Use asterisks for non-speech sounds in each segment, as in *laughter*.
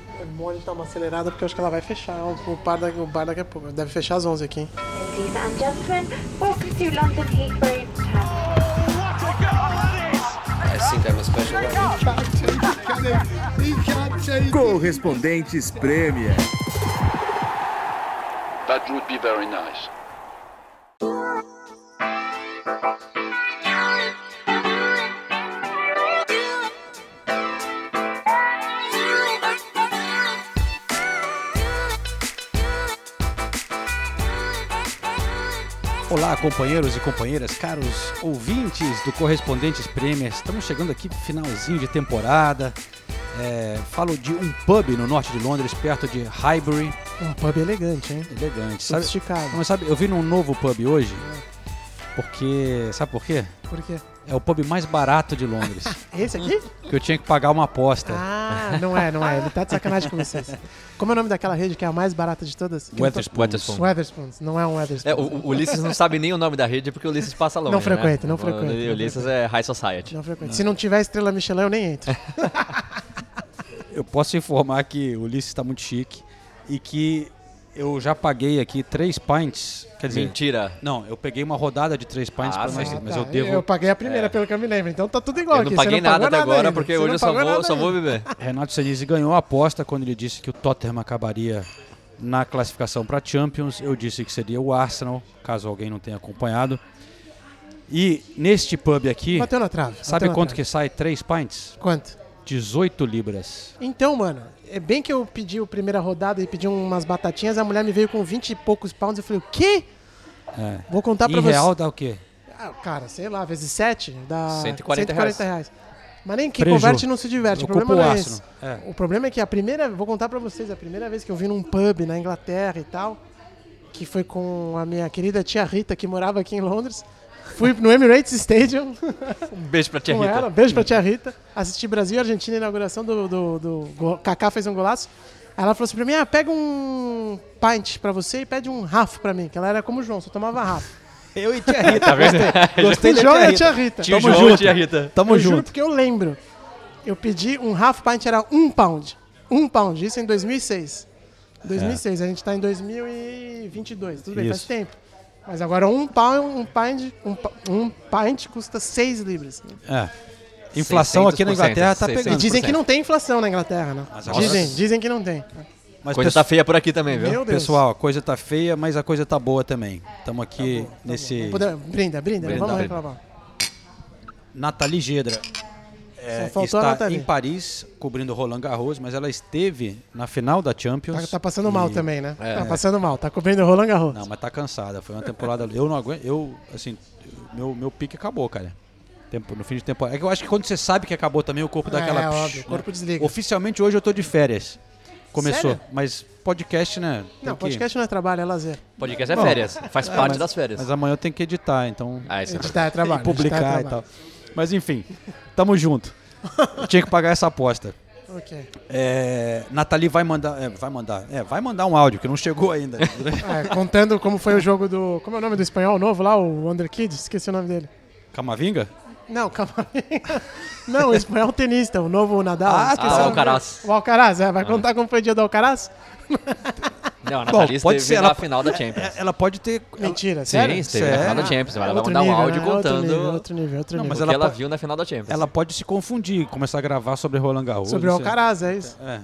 que é bom dar uma acelerada porque eu acho que ela vai fechar o bar, daqui, o bar daqui a pouco. Deve fechar às 11 aqui. hein? Ladies and gentlemen, welcome to London Heathrow Terminal. I think I'm a special one. Correspondentes Premier. That would be very nice. Olá, companheiros e companheiras, caros ouvintes do Correspondentes Premier. Estamos chegando aqui finalzinho de temporada. É, falo de um pub no norte de Londres, perto de Highbury. Um pub elegante, hein? Elegante. Sabe, Sofisticado. mas sabe, eu vi num novo pub hoje, porque. Sabe por quê? Por quê? É o pub mais barato de Londres. *laughs* Esse aqui? que eu tinha que pagar uma aposta. Ah, não é, não é. Ele tá de sacanagem com vocês. Como é o nome daquela rede que é a mais barata de todas? Wetherspoons. Wetherspoons. Não é um Wetherspoons. É, o, o Ulisses não sabe nem o nome da rede porque o Ulisses passa longe. Não frequenta, né? não frequenta, O Ulisses é High Society. Não frequenta. Se não tiver estrela Michelin, eu nem entro. *laughs* Eu posso informar que o Ulisses está muito chique e que eu já paguei aqui três pints. Quer dizer, Mentira. não, eu peguei uma rodada de três pints Ah, pra nós, sim. mas Tá, eu devo. Eu paguei a primeira, pelo que eu me lembro. Então tá tudo igual Eu aqui. não Você paguei pagou nada até agora ainda. porque Você hoje não eu só pagou vou, nada só vou ainda. beber. *laughs* Renato Senise ganhou a aposta quando ele disse que o Tottenham acabaria na classificação para Champions. Eu disse que seria o Arsenal, caso alguém não tenha acompanhado. E neste pub aqui, Bateu na trave. sabe bateu na quanto trave. que sai três pints? Quanto? 18 libras. Então, mano, é bem que eu pedi a primeira rodada e pedi umas batatinhas, a mulher me veio com 20 e poucos pounds. Eu falei, o quê? É. Vou contar pra Em você. real dá o quê? Ah, cara, sei lá, vezes 7 dá 140 reais. Mas nem quem Preju. converte não se diverte. O Eu problema não é esse. É. O problema é que a primeira, vou contar pra vocês, a primeira vez que eu vim num pub na Inglaterra e tal, que foi com a minha querida tia Rita, que morava aqui em Londres. Fui no Emirates Stadium *laughs* Um beijo pra tia Rita. ela, beijo pra tia Rita. Assisti Brasil e Argentina, inauguração do, do, do Kaká fez um golaço. Aí ela falou assim pra mim, ah, pega um pint pra você e pede um Raf pra mim, que ela era como o João, só tomava Raf. *laughs* Eu e tia Rita, gostei. *laughs* Gostei O da João e a tia Rita. Tio Tamo João junto. tia Rita. Tamo eu juro junto. porque eu lembro. Eu pedi um half pint, era um pound. Um pound, isso em 2006. 2006, a gente tá em 2022, tudo bem, faz Isso. tempo. Mas agora um pound, um pint, um, um pint custa 6 libras. É. Inflação aqui na 600%, Inglaterra tá 600%. E pegando. dizem que não tem inflação na Inglaterra, né? Dizem, dizem que não tem. Mas Coisa pessoal- tá feia por aqui também, viu? Meu Deus. Pessoal, a coisa tá feia, mas a coisa tá boa também. Estamos aqui nesse. Vamos poder- brinda, brinda, Brinda, vamos brinda. reclamar. Nathalie Gedra é, está Nathalie. em Paris cobrindo Roland Garros, mas ela esteve na final da Champions. Tá, tá passando mal e- também, né? É. Tá passando mal, tá cobrindo o Roland Garros. Não, mas tá cansada. Foi uma temporada. Eu não aguento. Eu, assim, meu, meu pique acabou, cara. Tempo, no fim de temporada. É que eu acho que quando você sabe que acabou também, o corpo dá É, aquela. é psh, óbvio, o né? corpo desliga. Oficialmente hoje eu tô de férias. Começou. Sério? Mas podcast, né? tem Não, que- podcast não é trabalho, é lazer. Podcast é Bom, férias. Faz parte mas- das férias. Mas amanhã eu tenho que editar, então. Ah, isso é Editar é trabalho. e publicar é e trabalho. tal. Mas enfim, tamo junto. Eu tinha que pagar essa aposta. Ok. É, Nathalie vai mandar, é, vai mandar, é, vai mandar um áudio que não chegou ainda. *laughs* É, contando como foi o jogo do. Como é o nome do espanhol novo lá? O Kid? Esqueci o nome dele. Camavinga? Não, aí. *laughs* Não, o espanhol tenista, o novo Nadal. Ah, esqueci Ah, o Alcaraz. dele. O Alcaraz, é. Vai contar como foi o dia do Alcaraz? Não, a Nathalie pode ser, na final da Champions. É, Ela pode ter. Mentira, Sim, sério? esteve na final da Champions. Ela vai Outro mandar um áudio né? Outro contando nível, outro nível, outro nível. mas o ela que ela viu na final da Champions. Ela pode se confundir, começar a gravar sobre Roland Garros. Sobre o sei. Alcaraz, é isso? É.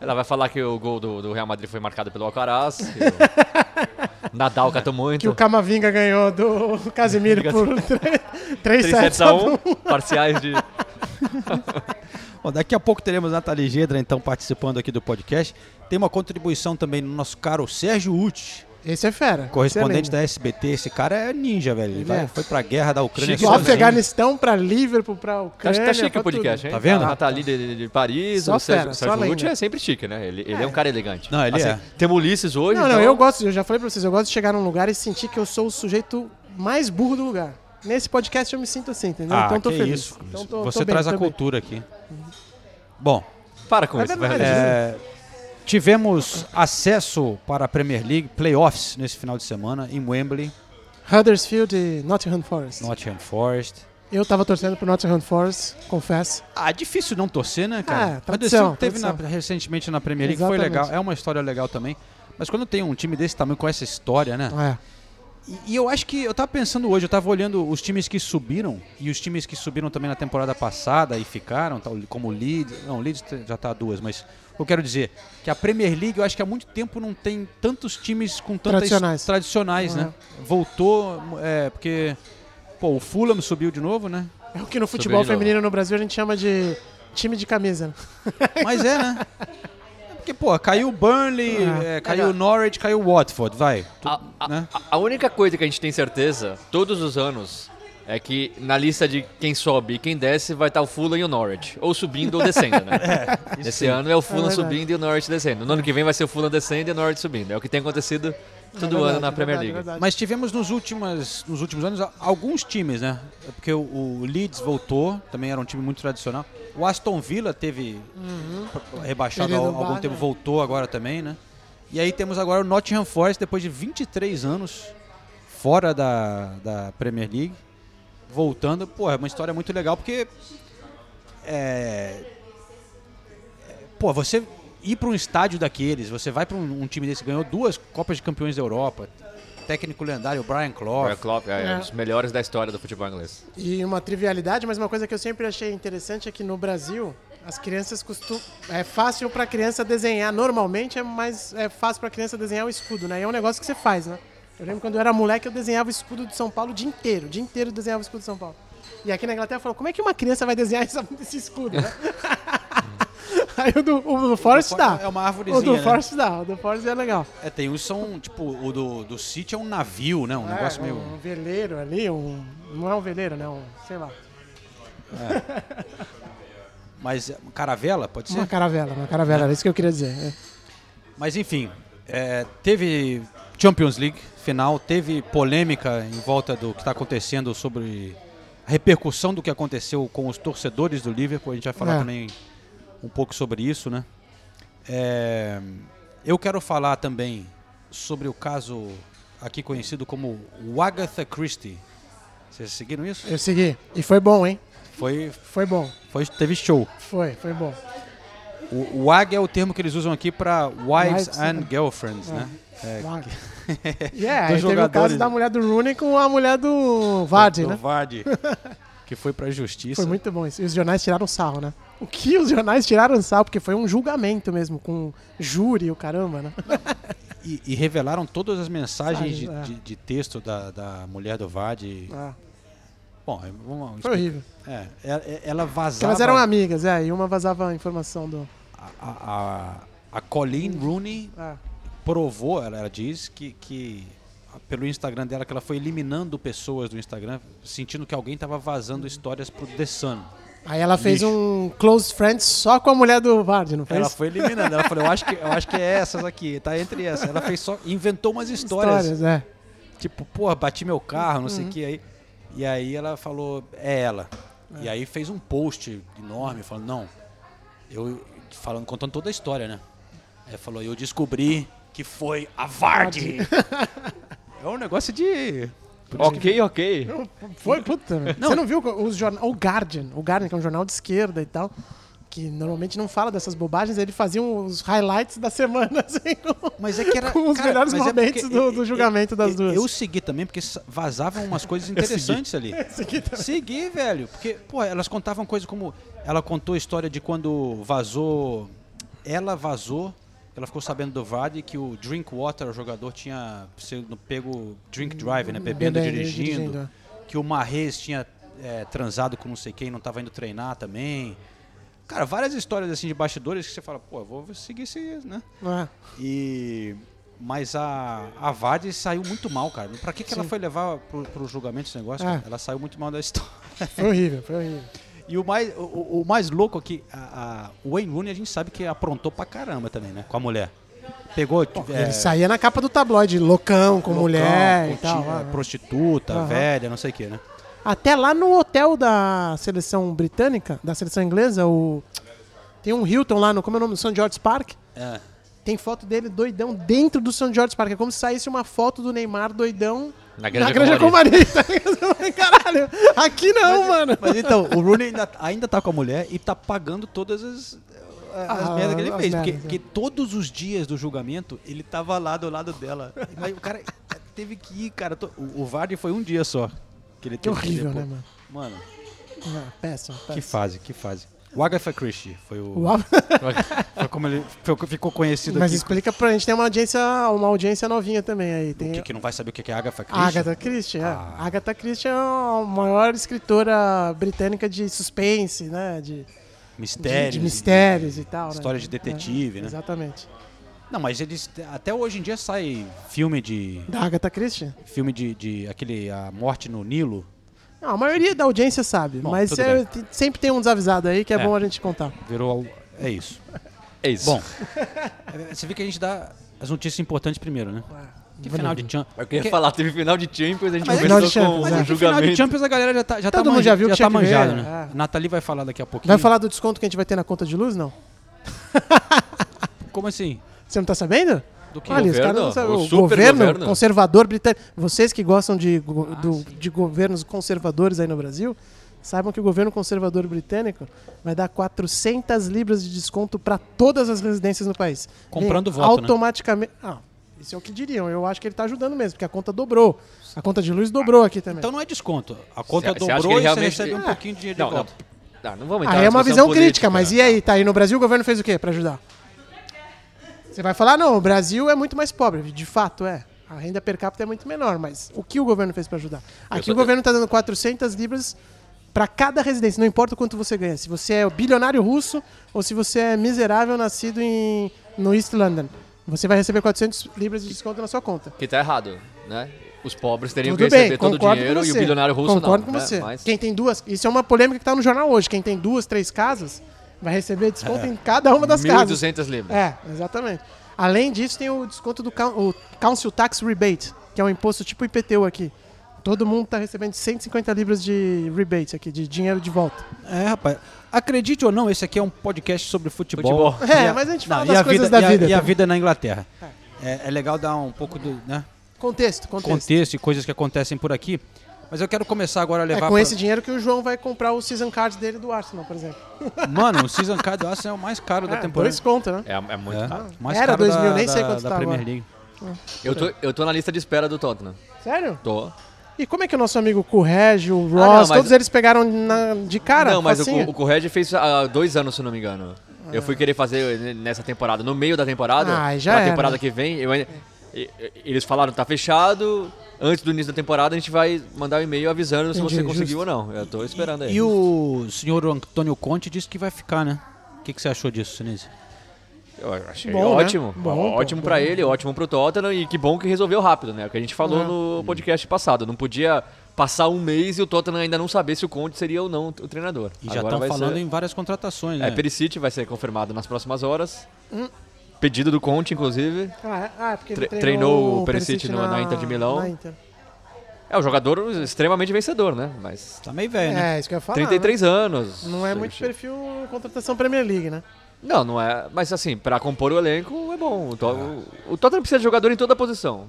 Ela vai falar que o gol do, do Real Madrid foi marcado pelo Alcaraz. que o *laughs* Nadal catou muito. Que o Camavinga ganhou do Casemiro *laughs* por 3 3 sets a a 1. 1, parciais de... *laughs* Bom, daqui a pouco teremos Nathalie Gedra, então, participando aqui do podcast. Tem uma contribuição também no nosso caro Sérgio Uti, Esse é fera. correspondente Esse da SBT. Esse cara é ninja, velho. Ele vai- é. foi pra guerra da Ucrânia. é. Do sozinho. Afeganistão pra Liverpool, pra Tá, Ucrânia. tá chique pra o podcast, hein? Tá vendo? A Nathalie de, de- de Paris, Só o Sérgio, fera, Sérgio. Lute é sempre chique, né? Ele, ele é. um cara elegante. Não, ele é. Temos Ulisses hoje, Não, não, então- eu gosto, eu já falei pra vocês, eu gosto de chegar num lugar e sentir que eu sou o sujeito mais burro do lugar. Nesse podcast eu me sinto assim, entendeu? Ah, então tô que feliz. isso. Então tô- Você tô bem, traz a bem. cultura aqui. Bom, Para com É isso, verdade. vai. é, tivemos acesso para a Premier League Playoffs nesse final de semana em Wembley, Huddersfield e Nottingham Forest. Nottingham Forest. Eu tava torcendo pro Nottingham Forest, confesso. Ah, difícil não torcer, né, cara? É, tradição, teve na- recentemente na Premier League, foi Exatamente. legal. É uma história legal também. Mas quando tem um time desse tamanho com essa história, né? É. E, e eu acho que eu tava pensando hoje, eu tava olhando os times que subiram e os times que subiram também na temporada passada e ficaram, tal, como o Leeds. Não, o Leeds já tá a duas, mas o que eu quero dizer que a Premier League eu acho que há muito tempo não tem tantos times com tantas Tradicionais. tradicionais, né? Voltou, é, porque pô, o Fulham subiu de novo, né? É o que no futebol feminino no Brasil a gente chama de time de camisa. né? Mas é, né? *laughs* Porque, pô, caiu o Burnley, É. é, caiu o Norwich, caiu o Watford, vai. Tu- A, a- né? a- única coisa que a gente tem certeza, todos os anos, é que na lista de quem sobe e quem desce vai estar o Fulham e o Norwich. Ou subindo ou descendo, né? *laughs* Esse ano é o Fulham verdade. subindo e o Norwich descendo. No ano que vem vai ser o Fulham descendo e o Norwich subindo. É o que tem acontecido todo É ano verdade, na é Premier verdade, League. é verdade. Mas tivemos nos últimos, nos últimos anos alguns times, né? Porque o, o Leeds voltou, também era um time muito tradicional. O Aston Villa teve rebaixado há algum bar, tempo, né? voltou agora também, né? E aí temos agora o Nottingham Forest, depois de 23 anos fora da, da Premier League, voltando. Pô, é uma história muito legal, porque... É, é, pô, você ir para um estádio daqueles, você vai para um, um time desse, ganhou duas Copas de Campeões da Europa, técnico lendário Brian Clough. O Klopp é, É. um dos melhores da história do futebol inglês. E uma trivialidade, mas uma coisa que eu sempre achei interessante é que no Brasil as crianças costumam. É fácil pra criança desenhar. Normalmente é mais é fácil pra criança desenhar o escudo, né? E é um negócio que você faz, né? Eu lembro quando eu era moleque, eu desenhava o escudo de São Paulo o dia inteiro. O dia inteiro eu desenhava o escudo de São Paulo. E aqui na Inglaterra falou, como é que uma criança vai desenhar *laughs* esse escudo, né? *laughs* *laughs* Aí o do, o do Forest dá. É uma O árvorezinha, do né? Forest dá, o do Forest é legal. É, tem uns que são, tipo, o do, do City é um navio, né? Um É, negócio meio... um veleiro ali, um. Não é um veleiro, né? Um, sei lá. Mas é, caravela, pode ser? Uma caravela, uma caravela, era isso que eu queria dizer. é. Mas enfim, é, teve Champions League final, teve polêmica em volta do que está acontecendo sobre a repercussão do que aconteceu com os torcedores do Liverpool. A gente vai falar É. também um pouco sobre isso, né? É, eu quero falar também sobre o caso aqui conhecido como o Agatha Christie. Vocês seguiram isso? Eu segui. E foi bom, hein? Foi, Foi bom. foi, teve show. Foi, foi bom. O, o WAG é o termo que eles usam aqui para wives Wives and and- girlfriends, né? É, Vaga. *laughs* Yeah, *laughs* aí Dos teve o caso da né? mulher do Rooney com a mulher do Vardy, do né? Vardy, *laughs* que foi pra justiça. Foi muito bom isso. E os jornais tiraram sarro, né? O que os jornais tiraram sarro? Porque foi um julgamento mesmo, com júri o caramba, né? E, e revelaram todas as mensagens de, é. de- de texto da, da mulher do Vardy. Ah, Bom, é, vamos foi horrível. É, é- ela Porque vazava. elas eram amigas, é, e uma vazava a informação do. a, a, a Colleen Rooney Ah, provou, ela, ela diz que, que pelo Instagram dela que ela foi eliminando pessoas do Instagram, sentindo que alguém estava vazando histórias pro The Sun. Aí ela fez Lixo. um close friends só com a mulher do Vardy, não foi Ela foi eliminando. Ela falou, eu acho que, eu acho que é essas aqui, tá entre essas. Ela fez só, inventou umas histórias. Histórias, é. Tipo, porra, bati meu carro, não Uhum. sei o que aí. E aí ela falou, é ela. E aí fez um post enorme falando, não, eu falando, contando toda a história, né? Aí falou, eu descobri que foi a Vardy. é um negócio de. Ok, ok. Foi, puta. velho. Você não viu os jornal, o Guardian, o Guardian, que é um jornal de esquerda e tal, que normalmente não fala dessas bobagens, ele fazia os highlights da semana, *laughs* assim, com, Mas é que era. com os cara, melhores mas é momentos porque do, eu- do julgamento das eu- duas. Eu segui também, porque vazavam umas coisas *laughs* interessantes ali. Também. Segui, velho. Porque, pô, elas contavam coisas como. Ela contou a história de quando vazou. Ela vazou. Ela ficou sabendo do Vardy que o Drinkwater, o jogador, tinha sido pego drink drive, né? Bebendo, Bebendo, dirigindo. dirigindo, é. Que o Marrez tinha é, transado com não sei quem, não tava indo treinar também. Cara, várias histórias assim de bastidores que você fala, pô, vou seguir esse, né? Ah, E mas a a Vardy saiu muito mal, cara. Pra que, que ela foi levar pro, pro julgamento esse negócio? É. Ela saiu muito mal da *laughs* história. foi horrível, foi horrível. E o mais, o, o- mais louco aqui, a, a, o Wayne Rooney a gente sabe que aprontou pra caramba também, né? Com a mulher. Pegou. é, Ele saía na capa do tabloide, loucão, com loucão, mulher com e tal. ti- ah, prostituta, Aham. velha, não sei o que, né? Até lá no hotel da seleção britânica, da seleção inglesa, o tem um Hilton lá no, como é o nome, St. George's Park. É. Tem foto dele doidão dentro do St. George's Park. É como se saísse uma foto do Neymar doidão Na Granja, Na Granja Comari. Comari. Caralho, aqui não, mano. Mas então, o Rooney ainda, ainda tá com a mulher e tá pagando todas as, as Ah, merdas que ele fez. Porque, merdas, porque todos os dias do julgamento, ele tava lá do lado dela. Mas o cara teve que ir, cara. O, o Vardy foi um dia só. Que, ele Que teve horrível, ir né, mano? Mano, Ah, péssimo, péssimo. que fase, que fase. O Agatha Christie foi o. Uau. *laughs* Foi como ele ficou conhecido Mas aqui. explica pra gente, tem uma audiência, uma audiência novinha também aí. O Tem que, que não vai saber o que é Agatha Christie? Agatha Christie, é. Ah. Agatha Christie é a maior escritora britânica de suspense, né? De, de, Mistérios. de mistérios e tal. né? História de detetive, né? Exatamente. Não, mas eles até hoje em dia sai filme de Da Agatha Christie? filme de, de aquele a morte no Nilo. Não, a maioria da audiência sabe, Bom, mas é- sempre tem um desavisado aí que é, É. bom a gente contar. Virou é isso. É isso. Bom, é, *laughs* você vê que a gente dá as notícias importantes primeiro, né? Que final de Champions. Eu queria falar, teve final de Champions, a gente Mas é começou de com Champions, o é. É que final julgamento. de Champions a galera já tá já Todo tá, mundo já viu que já tá que ver, manjado, né? é. Nathalie vai falar daqui a pouquinho. Vai falar do desconto que a gente vai ter na conta de luz, não? Como assim? Você não tá sabendo? Do que? Olha, os Governo? caras não sabem. O O, governo, governo? conservador britânico. Vocês que gostam de, go- do- de governos conservadores aí no Brasil, saibam que o governo conservador britânico vai dar 400 libras de desconto para todas as residências no país. Comprando Vem voto, né? Automaticamente. Ah, isso é o que diriam. Eu acho que ele tá ajudando mesmo, porque a conta dobrou. A conta de luz dobrou aqui também. Então não é desconto. A conta Você- você acha dobrou ele e você realmente- recebe um É. pouquinho de dinheiro Não, de não. volta. Tá, não vamos entrar Aí é uma visão crítica, política. mas e aí? Tá aí no Brasil, o governo fez o quê para ajudar? Você vai falar, não, o Brasil é muito mais pobre. De fato, é. A renda per capita é muito menor, mas o que o governo fez para ajudar? Aqui o governo está dando 400 libras para cada residência, não importa o quanto você ganha. Se você é o bilionário russo ou se você é miserável nascido em, no East London. Você vai receber 400 libras de desconto na sua conta. Que tá errado, né? Os pobres teriam Tudo que receber bem, todo o concordo dinheiro e o bilionário russo concordo não. com né? você. Mas Quem tem duas, isso é uma polêmica que tá no jornal hoje. Quem tem duas, três casas vai receber desconto em cada uma das casas. 1.200 libras. É, exatamente. Além disso, tem o desconto do o Council Tax Rebate, que é um imposto tipo IPTU aqui. Todo mundo tá recebendo 150 libras de rebate aqui, de dinheiro de volta. É, rapaz. Acredite ou não, esse aqui é um podcast sobre futebol. Futebol. É, a- mas a gente não, fala a das coisas vida, da e a- vida. E a vida na Inglaterra. É, é legal dar um pouco do né, Contexto, contexto. contexto e coisas que acontecem por aqui. Mas eu quero começar agora a É levar com pra- esse dinheiro que o João vai comprar o season card dele do Arsenal, por exemplo. *laughs* Mano, o Season Card do Arsenal é o mais caro da É, temporada. dois conto, né? É, é muito É, caro. mais Era caro 2000, da, nem sei da- quanto da tá Premier. League. Eu tô, eu tô na lista de espera do Tottenham. Sério? Tô. E como é que o nosso amigo Correge, o Ross, Ah, não, mas- todos eles pegaram na- de cara? não, mas o, facinho? o Correge fez há dois anos, se não me engano. Eu fui querer fazer nessa temporada, no meio da temporada. Ah, já pra era. temporada que vem. eu eles falaram tá fechado. Antes do início da temporada, a gente vai mandar um e-mail avisando se Entendi, você conseguiu justo. ou não. Eu tô esperando aí. E o senhor Antônio Conte disse que vai ficar, né? O que, que você achou disso, Sinise? Eu achei Bom, né? ótimo. Bom, pô, ótimo bom. pra ele, ótimo pro Tottenham e que bom que resolveu rápido, né? O que a gente falou É. no podcast passado. Não podia passar um mês e o Tottenham ainda não saber se o Conte seria ou não o treinador. E já estão falando ser... em várias contratações, É, né? Perisic vai ser confirmado nas próximas horas. Pedido do Conte, inclusive. Ah, é? ah, porque Tre- treinou, treinou o Perisic no- na Inter de Milão. na Inter. É um jogador extremamente vencedor, né? Mas Tá meio velho, né? É, isso que eu ia falar. 33 anos. né? Não é muito perfil contratação Premier League, né? Não, não é. Mas assim, pra compor o elenco é bom. O, To- o- o Tottenham precisa de jogador em toda posição.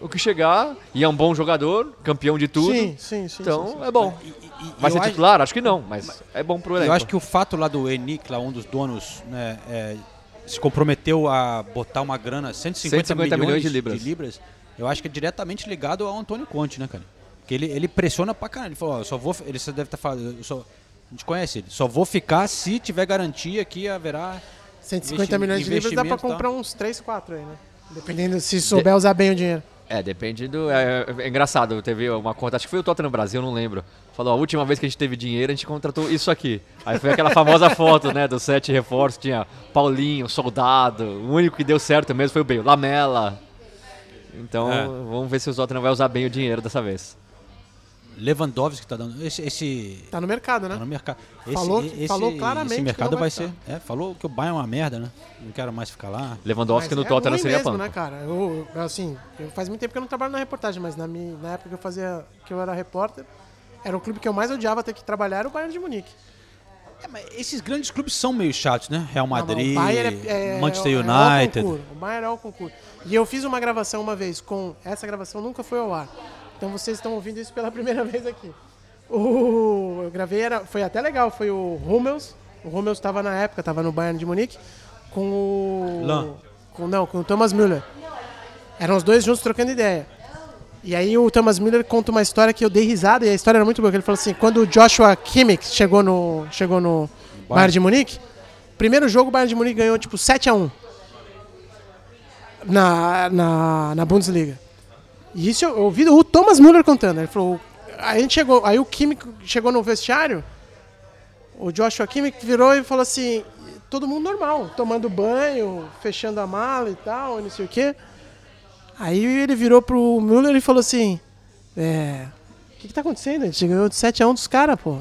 O que chegar, e é um bom jogador, campeão de tudo. Sim, sim, sim. então sim, sim. é bom. E- e- Vai ser acho- titular? Acho que não, mas é bom pro elenco. Eu acho que o fato lá do Enic, lá um dos donos, né, é, se comprometeu a botar uma grana, 150, 150 milhões, milhões de libras. eu acho que é diretamente ligado ao Antônio Conte, né, cara? Porque ele, ele pressiona pra caralho. Ele falou, ó, eu só vou. Ele só deve estar falando. eu só- a gente conhece ele. Só vou ficar se tiver garantia que haverá. 150 milhões de libras dá pra comprar uns 3, 4 aí, né? Dependendo se souber usar bem o dinheiro. É, depende do. É, é engraçado, teve uma conta, acho que foi o Tottenham Brasil, não lembro. Falou, a última vez que a gente teve dinheiro, a gente contratou isso aqui. Aí foi aquela famosa *laughs* foto, né, dos sete reforços, tinha Paulinho, Soldado, o único que deu certo mesmo foi o Bale, Lamela. Então, É. vamos ver se o Tottenham vai usar bem o dinheiro dessa vez. Lewandowski tá dando. Esse. esse Tá no mercado, tá né? no mercado. Esse, Falou- esse, falou claramente Esse mercado não vai, vai ser. É, falou que o Bayern é uma merda, né? Não quero mais ficar lá. Lewandowski Mas no é Tottenham seria mesmo, pano. né, cara? Eu, assim, eu- faz muito tempo que eu não trabalho na reportagem, mas na, minha, na época que eu fazia, que eu era repórter, era o clube que eu mais odiava ter que trabalhar, era o Bayern de Munique. É, mas esses grandes clubes são meio chatos, né? Real Não, Madrid, o Bayern é, é, Manchester é, é ao United. o Bayern é o concurso. E eu fiz uma gravação uma vez com. Essa gravação nunca foi ao ar. Então vocês estão ouvindo isso pela *laughs* primeira vez aqui. O, eu gravei, era, foi até legal, foi o Hummels. O Hummels estava na época, estava no Bayern de Munique, com o. Lan. Com, não, com o Thomas Müller. Eram os dois juntos trocando ideia. E aí o Thomas Müller conta uma história que eu dei risada, e a história era muito boa. Ele falou assim, quando o Joshua Kimmich chegou no, chegou no Bayern de Munique, primeiro jogo o Bayern de Munique ganhou tipo 7 a 1 na, na, na Bundesliga. E isso eu ouvi o Thomas Müller contando. Ele falou, aí a gente chegou, aí o Kimmich chegou no vestiário, o Joshua Kimmich virou e falou assim, todo mundo normal, tomando banho, fechando a mala e tal, e não sei o quê. Aí ele virou pro Müller e falou assim, é, o que, que tá acontecendo? A gente ganhou de 7x1 dos caras, pô.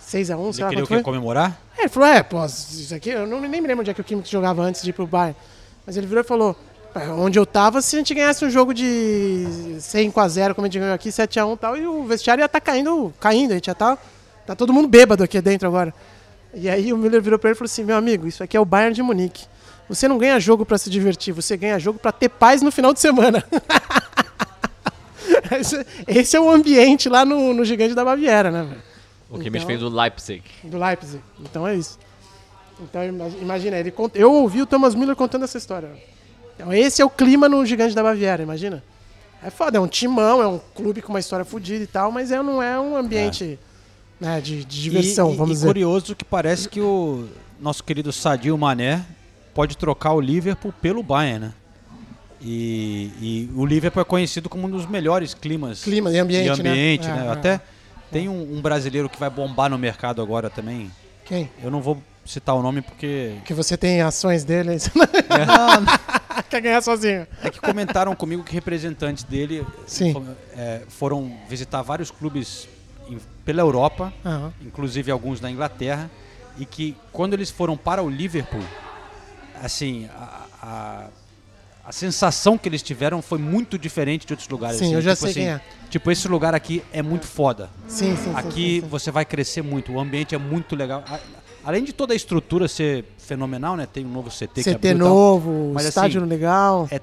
6x1, sei Ele lá queria o foi. Comemorar? É, ele falou, é, pô, isso aqui, eu não, nem me lembro onde é que o Kimmich jogava antes de ir pro Bayern. Mas ele virou e falou, "É, onde eu tava, se a gente ganhasse um jogo de 5x0, como a gente ganhou aqui, 7x1 e tal, e o vestiário ia estar caindo, caindo, a gente já tá, tá todo mundo bêbado aqui dentro agora. E aí o Müller virou pra ele e falou assim, meu amigo, isso aqui é o Bayern de Munique. Você não ganha jogo pra se divertir, você ganha jogo pra ter paz no final de semana. *laughs* Esse- é o ambiente lá no, no Gigante da Baviera, né, velho? O Kimmich Então- fez o Leipzig. Do Leipzig. Então é isso. Então ima- imagina, ele eu ouvi o Thomas Müller contando essa história. Então esse é o clima no Gigante da Baviera, imagina. É foda, é um timão, é um clube com uma história fodida e tal, mas é, não é um ambiente né, de, de diversão, e, vamos e dizer. curioso que parece que o nosso querido Sadio Mané pode trocar o Liverpool pelo Bayern, né? E, e o Liverpool é conhecido como um dos melhores climas Clima e ambiente, e né? ambiente, É, né? é. Até tem um, um brasileiro que vai bombar no mercado agora também. Quem? Eu não vou citar o nome porque Que você tem ações dele, você *laughs* *laughs* quer ganhar sozinho. é que comentaram comigo que representantes dele Sim. é, foram visitar vários clubes em- pela Europa Aham. inclusive alguns na Inglaterra, e que quando eles foram para o Liverpool, assim, a, a, a sensação que eles tiveram foi muito diferente de outros lugares. Sim, assim, eu já tipo sei assim, quem é. Tipo, esse lugar aqui é muito foda. Sim, sim, sim, Aqui sim, sim. você vai crescer muito, o ambiente é muito legal. A- Além de toda a estrutura ser fenomenal, né? Tem um novo CT, que CT e tal. novo, Mas, estádio assim, legal. é-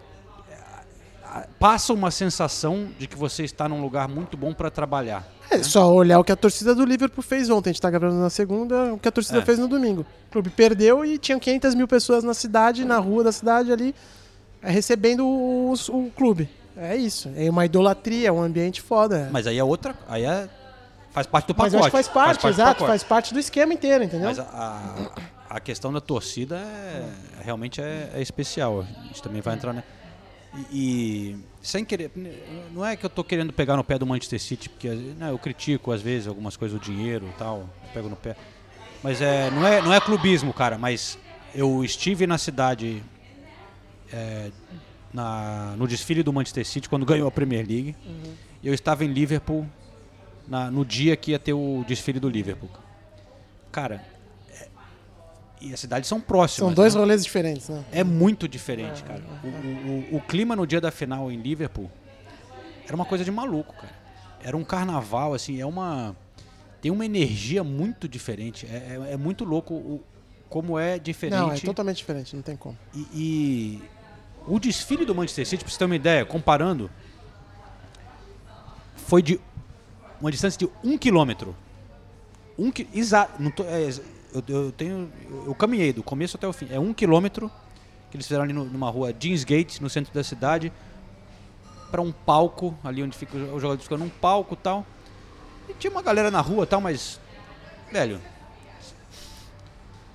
Passa uma sensação de que você está num lugar muito bom para trabalhar. É só olhar o que a torcida do Liverpool fez ontem. A gente tá gravando na segunda, o que a torcida É. fez no domingo. O clube perdeu e tinham 500 mil pessoas na cidade, na rua da cidade ali, é, recebendo o, o clube. É isso. É uma idolatria, é um ambiente foda. Mas aí é outra. Aí é. Faz parte do Mas pacote. eu acho que faz parte, do exato, pacote. faz parte do esquema inteiro, entendeu? Mas a, a, a questão da torcida é, realmente é, é especial. A gente também vai entrar, né? E, e sem querer. Não é que eu tô querendo pegar no pé do Manchester City, porque né, eu critico às vezes algumas coisas do dinheiro e tal, pego no pé. Mas é, não, é, não é clubismo, cara, mas eu estive na cidade é, na, no desfile do Manchester City quando ganhou a Premier League. E eu estava em Liverpool na- no dia que ia ter o desfile do Liverpool. Cara, e as cidades são próximas. São dois né? rolês diferentes, né? É muito diferente, cara. O, o- o- o clima no dia da final em Liverpool era uma coisa de maluco, cara. Era um carnaval, assim, é uma. Tem uma energia muito diferente. É, é- é muito louco o, como é diferente. Não, é totalmente diferente, não tem como. E, e o desfile do Manchester City, pra você ter uma ideia, comparando, foi de uma distância de um quilômetro. Um exato. é, eu, eu tenho. Eu, caminhei do começo até o fim. É um quilômetro que eles fizeram ali no- numa rua Jeansgate, no centro da cidade, para um palco, ali onde fica os jogadores ficam num palco e tal. E tinha uma galera na rua e tal, mas. Velho.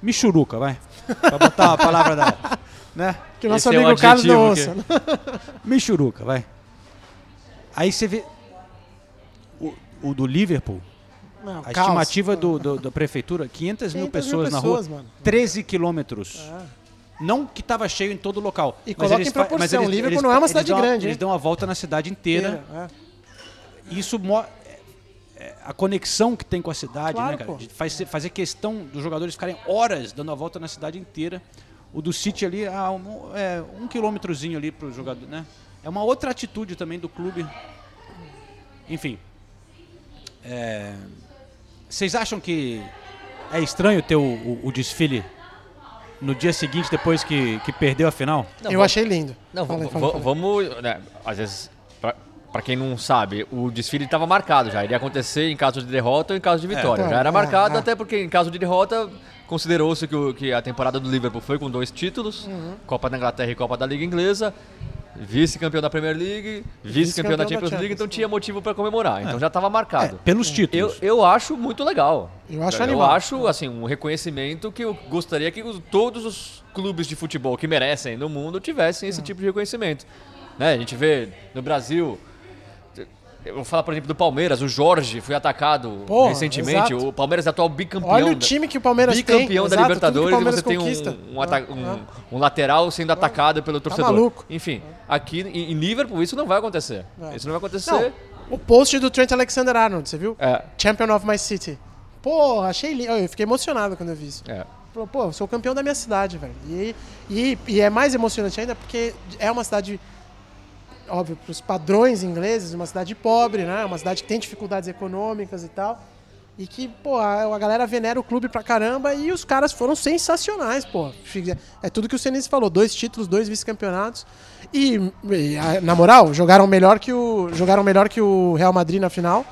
Michuruca, vai. Pra botar uma palavra da. *laughs* Né? Que nosso Esse é amigo Carlos não ouça. *laughs* Michuruca, vai. Aí você vê. O, o do Liverpool, Não, a caos. estimativa do, do- da prefeitura, 500 mil 500 mil pessoas na pessoas, rua, mano. 13 quilômetros. É. Não que tava cheio em todo o local. E mas coloca eles em proporção, mas eles- Liverpool eles- não é uma cidade dão grande, Eles dão a volta na cidade inteira. É. Isso é- a conexão que tem com a cidade, Claro, né, cara? pô. Faz- fazer questão dos jogadores ficarem horas dando a volta na cidade inteira. O do City ali, ah, um, é, um quilômetrozinho ali pro jogador, né? É uma outra atitude também do clube. Enfim. É, Vocês acham que é estranho ter o, o- o desfile no dia seguinte, depois que, que perdeu a final? Não, Eu vamos- achei lindo. Não, v- fala aí. vamos. né, às vezes, pra, pra quem não sabe, o desfile estava marcado já. Iria acontecer em caso de derrota ou em caso de vitória. É, já era é, marcado, é. até porque em caso de derrota, considerou-se que, o- que a temporada do Liverpool foi com dois títulos: Uhum. Copa da Inglaterra e Copa da Liga Inglesa. Vice-campeão da Premier League, vice-campeão da da Champions League, então tinha motivo para comemorar. Então já estava É, marcado. pelos Eu, títulos. eu acho muito legal. Eu acho eu animal. acho assim um reconhecimento que eu gostaria que os- todos os clubes de futebol que merecem no mundo tivessem esse tipo de reconhecimento. Né? A gente vê no Brasil. Eu vou falar, por exemplo, do Palmeiras. O Jorge foi atacado Porra, recentemente. exato. O Palmeiras é atual bicampeão. Olha o time que o Palmeiras tem. bicampeão da exato, Libertadores e você tem um, um, Ah, um- ah. um lateral sendo atacado pelo torcedor. maluco. Enfim, aqui em, em Liverpool isso não vai acontecer. É. Isso não vai acontecer. Não, o post do Trent Alexander-Arnold, você viu? É, Champion of my city. Pô, achei lindo. Eu fiquei emocionado quando eu vi isso. é. Pô, eu sou campeão da minha cidade, velho. E, e, e é mais emocionante ainda porque é uma cidade, óbvio, pros padrões ingleses, uma cidade pobre, né? Uma cidade que tem dificuldades econômicas e tal. E que, pô, a, galera venera o clube pra caramba e os caras foram sensacionais, pô. É tudo que o Senise falou, dois títulos, dois vice-campeonatos. E, e, na moral, jogaram melhor que o jogaram melhor que o Real Madrid na final.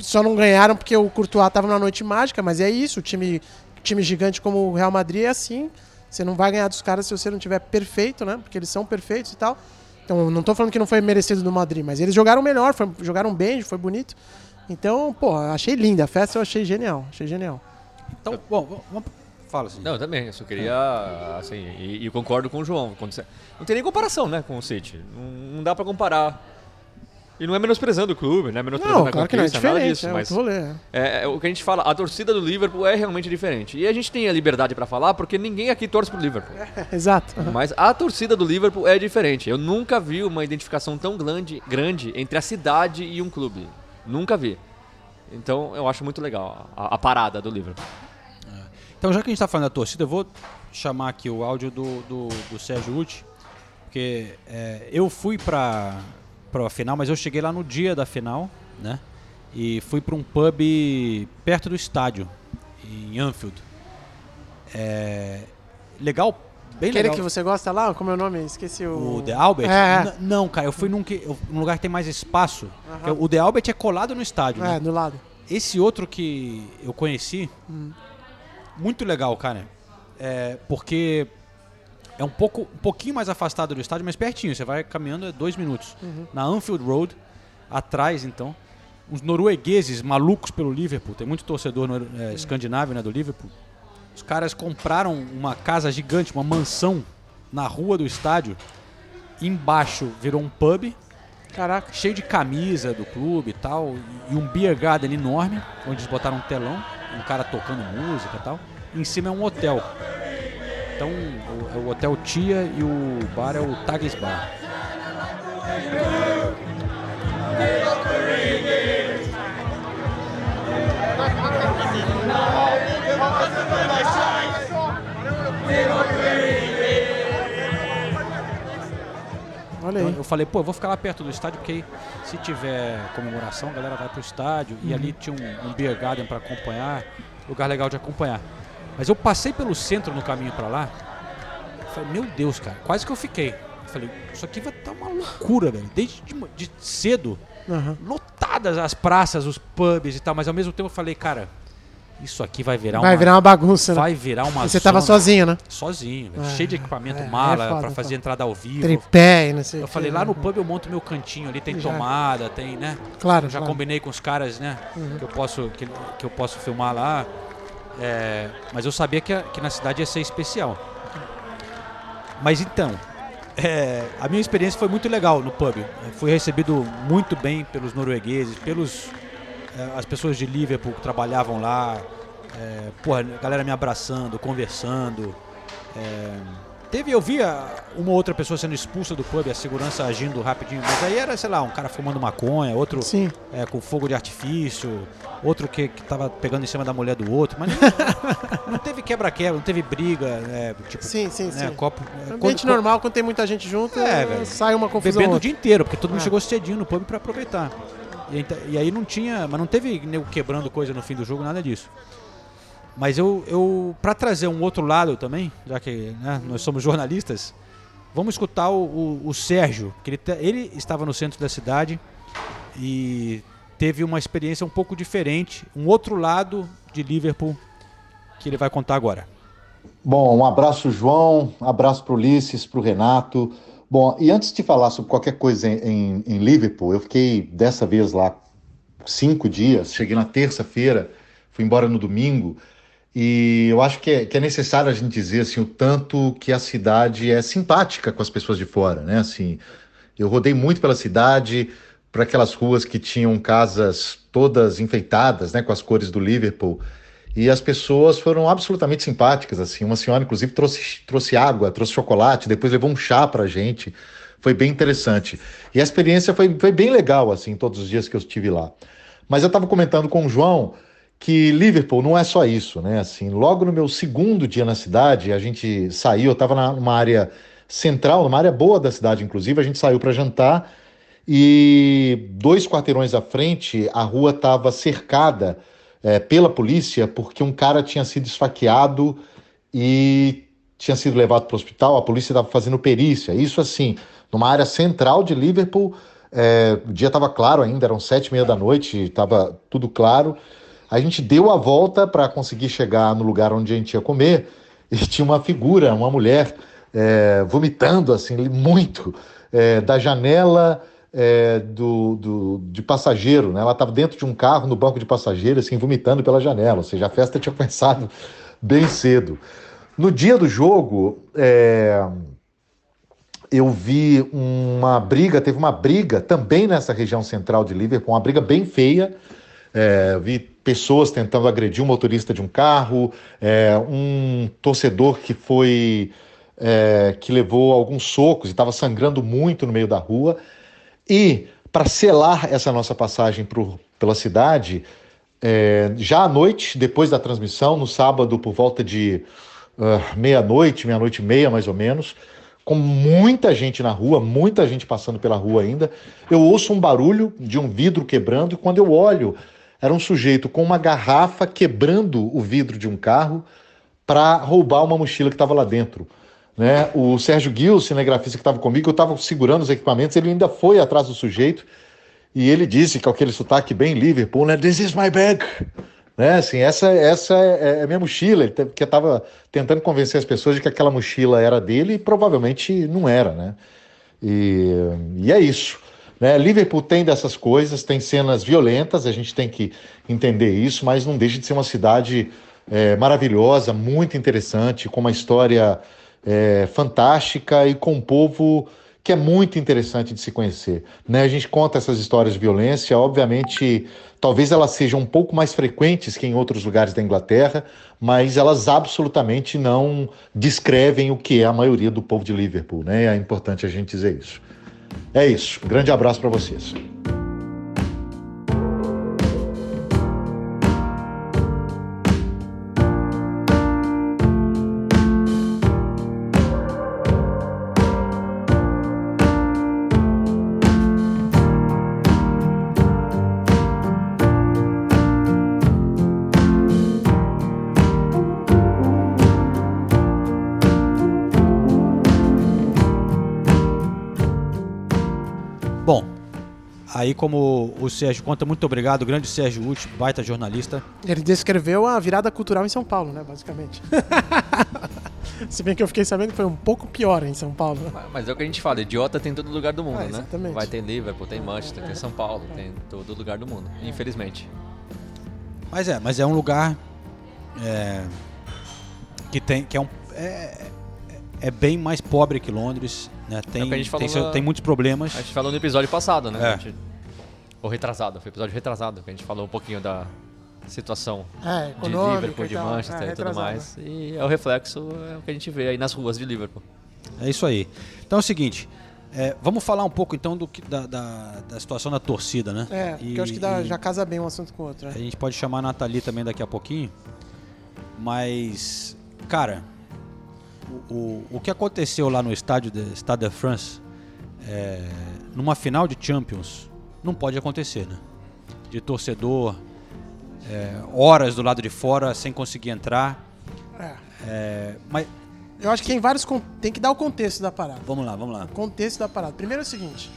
Só não ganharam porque o Courtois tava na noite mágica, mas é isso, o time time gigante como o Real Madrid é assim. Você não vai ganhar dos caras se você não tiver perfeito, né? Porque eles são perfeitos e tal. Então, não tô falando que não foi merecido do Madrid, mas eles jogaram melhor, foi- jogaram bem, foi bonito. Então, pô, achei linda. A festa eu achei genial, achei genial. Então, bom, vamos-. Fala assim. Não, eu também. Eu só queria, assim, e, e concordo com o João. quando você- Não tem nem comparação, né, com o City. Não, não dá pra comparar. E não é menosprezando o clube, não é menosprezando Não, a claro que não, é conquista, nada diferente, disso, é mas rolê. é. é, é o que a gente fala, a torcida do Liverpool é realmente diferente. E a gente tem a liberdade pra falar porque ninguém aqui torce pro Liverpool. *laughs* Exato. Mas a torcida do Liverpool é diferente. Eu nunca vi uma identificação tão grande, grande entre a cidade e um clube. Nunca vi. Então eu acho muito legal a, a parada do Liverpool. Então, já que a gente está falando da torcida, eu vou chamar aqui o áudio do, do, do Sérgio Uti, porque é, eu fui para a final, mas eu cheguei lá no dia da final, né? E fui para um pub perto do estádio, em Anfield. É, legal, bem Aquele legal. que você gosta lá, como é o nome? Esqueci o. O The Albert? É, é. Não, cara, eu fui num, que, num lugar que tem mais espaço. que O The Albert é colado no estádio, né? É, do lado. Esse outro que eu conheci, Hum. muito legal, cara. É, porque é um, pouco, um pouquinho mais afastado do estádio, mas pertinho. Você vai caminhando é dois minutos. Uhum. Na Anfield Road, atrás, então. Uns noruegueses malucos pelo Liverpool. Tem muito torcedor é, escandinavo né, do Liverpool. Os caras compraram uma casa gigante, uma mansão na rua do estádio. Embaixo virou um pub Caraca. cheio de camisa do clube e tal, e um beer garden enorme, onde eles botaram um telão, um cara tocando música e tal. Em cima é um hotel. Então, o, é o hotel Tia e o bar é o Tages Bar. Olha Então, aí. eu falei, pô, eu vou ficar lá perto do estádio, porque aí, se tiver comemoração, a galera vai pro estádio. E ali tinha um, um beer garden para acompanhar, lugar legal de acompanhar. Mas eu passei pelo centro no caminho para lá. Falei, meu Deus, cara, quase que eu fiquei. Falei, isso aqui vai estar uma loucura, velho. Desde de, de cedo, Aham. lotadas as praças, os pubs e tal. Mas ao mesmo tempo eu falei, cara, isso aqui vai virar Vai uma. virar uma bagunça, né? vai virar uma E você tava zona- sozinho, né? sozinho, velho, É, cheio de equipamento, é, mala é pra fazer foda. entrada ao vivo. Tripé e não sei Eu que, falei, lá né? no pub eu monto meu cantinho ali, tem Já. tomada, tem, né? Claro, Eu já claro. combinei com os caras, né? Que, eu posso, que, que eu posso filmar lá. É, mas eu sabia que, a- que na cidade ia ser especial. Mas então, é, a minha experiência foi muito legal no pub. Eu fui recebido muito bem pelos noruegueses, pelos é, as pessoas de Liverpool que trabalhavam lá. É, porra, a galera me abraçando, conversando. É, teve, eu via uma outra pessoa sendo expulsa do pub, a segurança agindo rapidinho, mas aí era, sei lá, um cara fumando maconha, outro Sim. é, com fogo de artifício, outro que, que tava pegando em cima da mulher do outro, mas não, não teve quebra-quebra, não teve briga, é, tipo, Sim, sim, né, sim. copo. é, Ambiente quando- normal, quando tem muita gente junto, É, sai uma confusão. bebendo o dia inteiro, porque todo mundo É. chegou cedinho no pub pra aproveitar. E aí, e aí não tinha, mas não teve nego quebrando coisa no fim do jogo, nada disso. Mas eu, eu para trazer um outro lado também, já que né, nós somos jornalistas, vamos escutar o, o- o Sérgio, que ele, te- ele estava no centro da cidade e teve uma experiência um pouco diferente, um outro lado de Liverpool que ele vai contar agora. Bom, um abraço, João, abraço para o Ulisses, para o Renato. Bom, e antes de falar sobre qualquer coisa em, em Liverpool, eu fiquei dessa vez lá cinco dias, cheguei na terça-feira, fui embora no domingo, e eu acho que é, que é necessário a gente dizer assim, o tanto que a cidade é simpática com as pessoas de fora, né? Assim, eu rodei muito pela cidade, para aquelas ruas que tinham casas todas enfeitadas, né, com as cores do Liverpool. E as pessoas foram absolutamente simpáticas, assim. Uma senhora, inclusive, trouxe, trouxe água, trouxe chocolate, depois levou um chá pra gente. Foi bem interessante. E a experiência foi, foi bem legal, assim, todos os dias que eu estive lá. Mas eu estava comentando com o João que Liverpool não é só isso, né? Assim, logo no meu segundo dia na cidade, a gente saiu, eu estava numa área central, numa área boa da cidade, inclusive, a gente saiu para jantar e dois quarteirões à frente, a rua estava cercada é, pela polícia porque um cara tinha sido esfaqueado e tinha sido levado para o hospital. A polícia estava fazendo perícia. Isso assim, numa área central de Liverpool. É, o dia estava claro ainda, eram sete e meia da noite, estava tudo claro. A gente deu a volta para conseguir chegar no lugar onde a gente ia comer e *laughs* tinha uma figura, uma mulher, é, vomitando assim muito é, da janela é, do, do, de passageiro, né? Ela estava dentro de um carro no banco de passageiro, assim, vomitando pela janela. Ou seja, a festa tinha *laughs* começado bem cedo. No dia do jogo, é, eu vi uma briga, teve uma briga também nessa região central de Liverpool, uma briga bem feia. É, vi pessoas tentando agredir um motorista de um carro, é, um torcedor que foi é, que levou alguns socos e estava sangrando muito no meio da rua. E para selar essa nossa passagem pela cidade, é, já à noite, depois da transmissão, no sábado, por volta de uh, meia-noite, meia-noite e meia mais ou menos, com muita gente na rua, muita gente passando pela rua ainda, eu ouço um barulho de um vidro quebrando e quando eu olho, era um sujeito com uma garrafa quebrando o vidro de um carro para roubar uma mochila que estava lá dentro. Né? O Sérgio Gil, cinegrafista que estava comigo, eu estava segurando os equipamentos, ele ainda foi atrás do sujeito e ele disse com aquele sotaque bem Liverpool, né? This is my bag. Né? Assim, essa, essa é, é a minha mochila. Ele que estava tentando convencer as pessoas de que aquela mochila era dele e provavelmente não era. Né? E, e é isso. Né? Liverpool tem dessas coisas, tem cenas violentas, a gente tem que entender isso, mas não deixa de ser uma cidade é, maravilhosa, muito interessante, com uma história é, fantástica e com um povo que é muito interessante de se conhecer. Né? A gente conta essas histórias de violência, obviamente, talvez elas sejam um pouco mais frequentes que em outros lugares da Inglaterra, mas elas absolutamente não descrevem o que é a maioria do povo de Liverpool. Né? É importante a gente dizer isso. É isso. Um grande abraço para vocês. Aí como o Sérgio conta, muito obrigado, o grande Sérgio Uti, baita jornalista. Ele descreveu a virada cultural em São Paulo, né, basicamente. *laughs* Se bem que eu fiquei sabendo que foi um pouco pior em São Paulo. Mas- Mas é o que a gente fala, idiota tem em todo lugar do mundo, Ah, né? exatamente. Vai ter Liverpool, tem Manchester, tem São Paulo, tem em todo lugar do mundo, infelizmente. Mas é, mas é um lugar é, que tem que é um é, é bem mais pobre que Londres, né? Tem É tem, falou seu- na- tem muitos problemas. A gente falou no episódio passado, né? É. A Ou retrasado, foi episódio retrasado, que a gente falou um pouquinho da situação É, de Liverpool, de. Manchester É, e tudo mais. E é o reflexo, é o que a gente vê aí nas ruas de Liverpool. É isso aí. Então é o seguinte, é, vamos falar um pouco então do que, da, da, da situação da torcida, né? É, porque eu acho que dá- E- já casa bem um assunto com o outro. A né? gente pode chamar a Nathalie também daqui a pouquinho. Mas, cara, o, o, o que aconteceu lá no estádio de Stade de France, é, numa final de Champions, não pode acontecer, né? De torcedor, é, horas do lado de fora sem conseguir entrar. É. É, mas Eu acho que tem vários. Tem que dar o contexto da parada. vamos lá, vamos lá. Contexto da parada. Primeiro é o seguinte: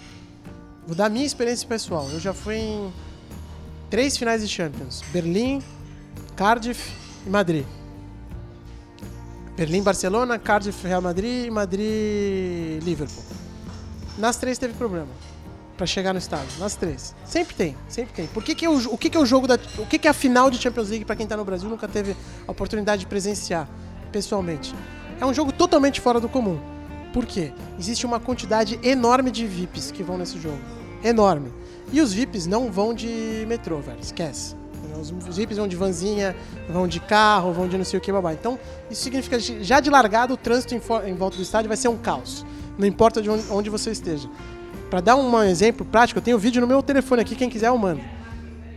Vou dar a minha experiência pessoal. Eu já fui em três finais de Champions: Berlim, Cardiff e Madrid. Berlim, Barcelona, Cardiff, Real Madrid e Madrid, Liverpool. Nas três teve problema pra chegar no estádio. Nas três. Sempre tem, sempre tem. Por que que é o, o que que é o jogo da o que que é a final de Champions League pra quem tá no Brasil nunca teve a oportunidade de presenciar pessoalmente? É um jogo totalmente fora do comum. Por quê? Existe uma quantidade enorme de VIPs que vão nesse jogo. Enorme. E os VIPs não vão de metrô, velho. Esquece. Os os VIPs vão de vanzinha, vão de carro, vão de não sei o que, babá. Então, isso significa que já de largada o trânsito em, em volta do estádio vai ser um caos. Não importa de onde, onde você esteja. Pra dar um exemplo prático, eu tenho vídeo no meu telefone aqui, quem quiser eu mando.